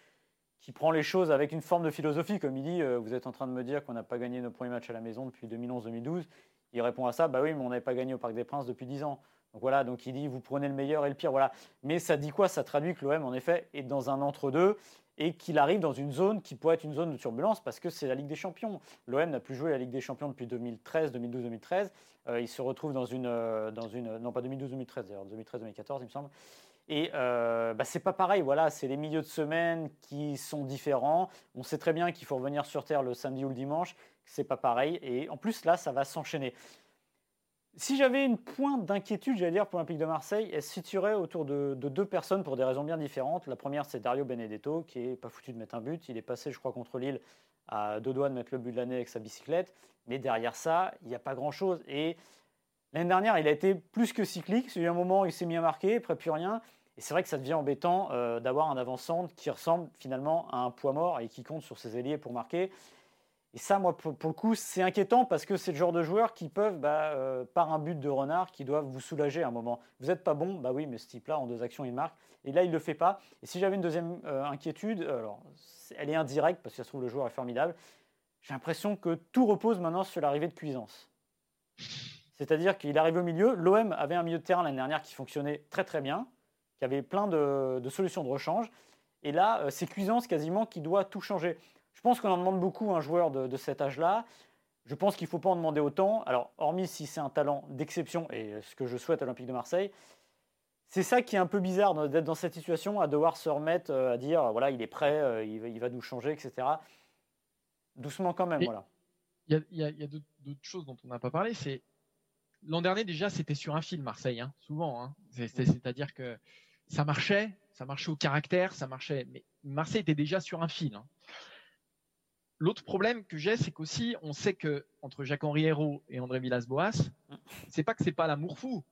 qui prend les choses avec une forme de philosophie. Comme il dit, euh, vous êtes en train de me dire qu'on n'a pas gagné nos premiers matchs à la maison depuis 2011-2012. Il répond à ça, bah oui, mais on n'avait pas gagné au Parc des Princes depuis 10 ans. Donc voilà, donc il dit, vous prenez le meilleur et le pire. Voilà. Mais ça dit quoi? Ça traduit que l'OM, en effet, est dans un entre-deux et qu'il arrive dans une zone qui pourrait être une zone de turbulence parce que c'est la Ligue des Champions. L'OM n'a plus joué la Ligue des Champions depuis 2013, 2012, 2013. il se retrouve dans une, euh, dans une non pas 2012, 2013 d'ailleurs, 2013, 2014 il me semble. Et euh, bah, c'est pas pareil, voilà, c'est les milieux de semaine qui sont différents. On sait très bien qu'il faut revenir sur terre le samedi ou le dimanche, c'est pas pareil. Et en plus là, ça va s'enchaîner. Si j'avais une pointe d'inquiétude, j'allais dire, pour l'Olympique de Marseille, elle se situerait autour de, deux personnes pour des raisons bien différentes. La première, c'est Dario Benedetto, qui est pas foutu de mettre un but. Il est passé, je crois, contre Lille à deux doigts de mettre le but de l'année avec sa bicyclette. Mais derrière ça, il n'y a pas grand-chose. Et l'année dernière, il a été plus que cyclique. Il y a un moment, il s'est mis à marquer, après plus rien. Et c'est vrai que ça devient embêtant euh, d'avoir un avant-centre qui ressemble finalement à un poids mort et qui compte sur ses ailiers pour marquer. Et ça, moi, pour, le coup, c'est inquiétant parce que c'est le genre de joueurs qui peuvent, bah, euh, par un but de renard, qui doivent vous soulager à un moment. Vous n'êtes pas bon, bah oui, mais ce type-là, en deux actions, il marque. Et là, il ne le fait pas. Et si j'avais une deuxième euh, inquiétude, alors, elle est indirecte parce que ça se trouve, le joueur est formidable. J'ai l'impression que tout repose maintenant sur l'arrivée de Cuisance. C'est-à-dire qu'il arrive au milieu. L'OM avait un milieu de terrain l'année dernière qui fonctionnait très très bien, qui avait plein de, solutions de rechange. Et là, euh, c'est Cuisance quasiment qui doit tout changer. Je pense qu'on en demande beaucoup à un joueur de, cet âge-là. je pense qu'il ne faut pas en demander autant. Alors, hormis si c'est un talent d'exception, et ce que je souhaite à l'Olympique de Marseille, c'est ça qui est un peu bizarre d'être dans cette situation, à devoir se remettre, euh, à dire, voilà, il est prêt, euh, il va, nous changer, etc. Doucement quand même, voilà. Il y a, d'autres choses dont on n'a pas parlé. C'est l'an dernier déjà, c'était sur un fil Marseille, hein, souvent. Hein. C'est-à-dire que ça marchait, ça marchait au caractère, ça marchait. Mais Marseille était déjà sur un fil. Hein. L'autre problème que j'ai, c'est qu'aussi, on sait que entre Jacques-Henri Hérault et André Villas-Boas, c'est pas que c'est pas l'amour fou,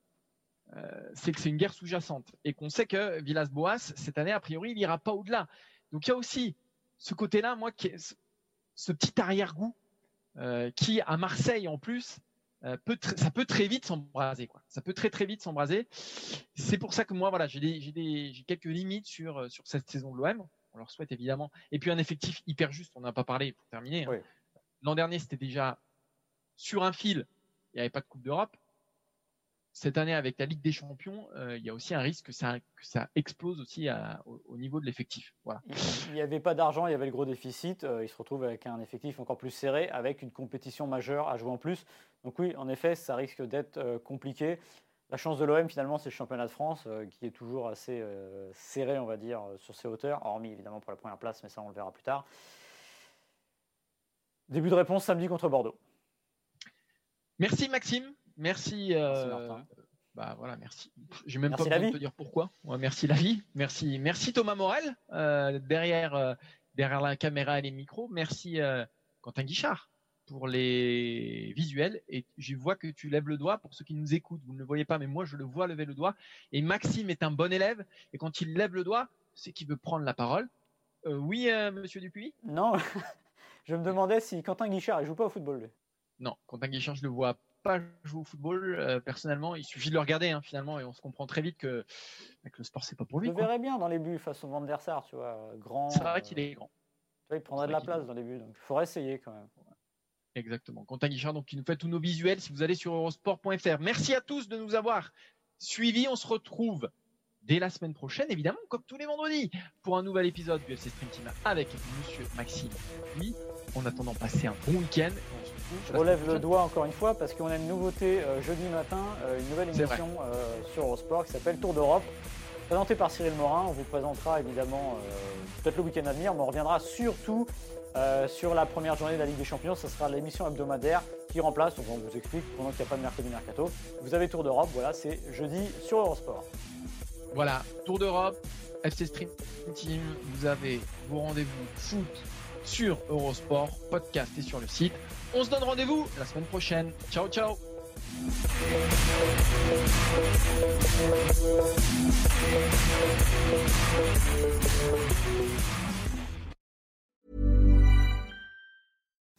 euh, c'est que c'est une guerre sous-jacente et qu'on sait que Villas-Boas cette année, a priori, il n'ira pas au-delà. Donc il y a aussi ce côté-là, moi, ce petit arrière-goût euh, qui, à Marseille en plus, euh, ça peut très vite s'embraser. Ça peut très très vite s'embraser. C'est pour ça que moi, voilà, j'ai quelques limites sur, sur cette saison de l'OM on leur souhaite évidemment. Et puis un effectif hyper juste, on n'a pas parlé pour terminer. Hein. L'an dernier, c'était déjà sur un fil, il n'y avait pas de Coupe d'Europe. Cette année, avec la Ligue des Champions, euh, il y a aussi un risque que ça, explose aussi au, niveau de l'effectif. Voilà. Il n'y avait pas d'argent, il y avait le gros déficit. Euh, il se retrouve avec un effectif encore plus serré, avec une compétition majeure à jouer en plus. Donc oui, en effet, ça risque d'être euh, compliqué. La chance de l'OM, finalement, c'est le championnat de France euh, qui est toujours assez euh, serré, on va dire, euh, sur ses hauteurs, hormis évidemment pour la première place, mais ça, on le verra plus tard. Début de réponse samedi contre Bordeaux. Merci Maxime. Merci. merci Martin. Bah voilà, merci. J'ai même pas besoin de te dire pourquoi. merci la vie. Merci, merci Thomas Morel derrière derrière la caméra et les micros. Merci Quentin Guichard pour les visuels et je vois que tu lèves le doigt pour ceux qui nous écoutent. Vous ne le voyez pas, mais moi je le vois lever le doigt. Et Maxime est un bon élève et quand il lève le doigt, c'est qu'il veut prendre la parole. Euh, oui, euh, Monsieur Dupuis? Non, je me demandais si Quentin Guichard il joue pas au football. Non, Quentin Guichard je le vois pas jouer au football euh, personnellement. Il suffit de le regarder hein, finalement et on se comprend très vite que, le sport c'est pas pour lui. Je le verrais bien dans les buts face au Van der Sar, tu vois, grand. C'est vrai qu'il est grand. il prendrait de la place dans les buts, donc il faudrait essayer quand même. Exactement. Quentin Guichard, donc, qui nous fait tous nos visuels si vous allez sur eurosport.fr. Merci à tous de nous avoir suivis. On se retrouve dès la semaine prochaine, évidemment, comme tous les vendredis, pour un nouvel épisode du FC Stream Team avec Monsieur Maxime. Oui, en attendant, passer un bon week-end. Je relève le doigt encore une fois parce qu'on a une nouveauté euh, jeudi matin, euh, une nouvelle émission euh, sur Eurosport qui s'appelle Tour d'Europe. Présentée par Cyril Morin, on vous présentera évidemment peut-être le week-end à venir, mais on reviendra surtout euh, sur la première journée de la Ligue des Champions, ce sera l'émission hebdomadaire qui remplace, on vous explique pendant qu'il n'y a pas de mercredi mercato. Vous avez Tour d'Europe, voilà, c'est jeudi sur Eurosport. Voilà, Tour d'Europe, FC Stream Team, vous avez vos rendez-vous foot sur Eurosport, podcast et sur le site. On se donne rendez-vous la semaine prochaine. Ciao, ciao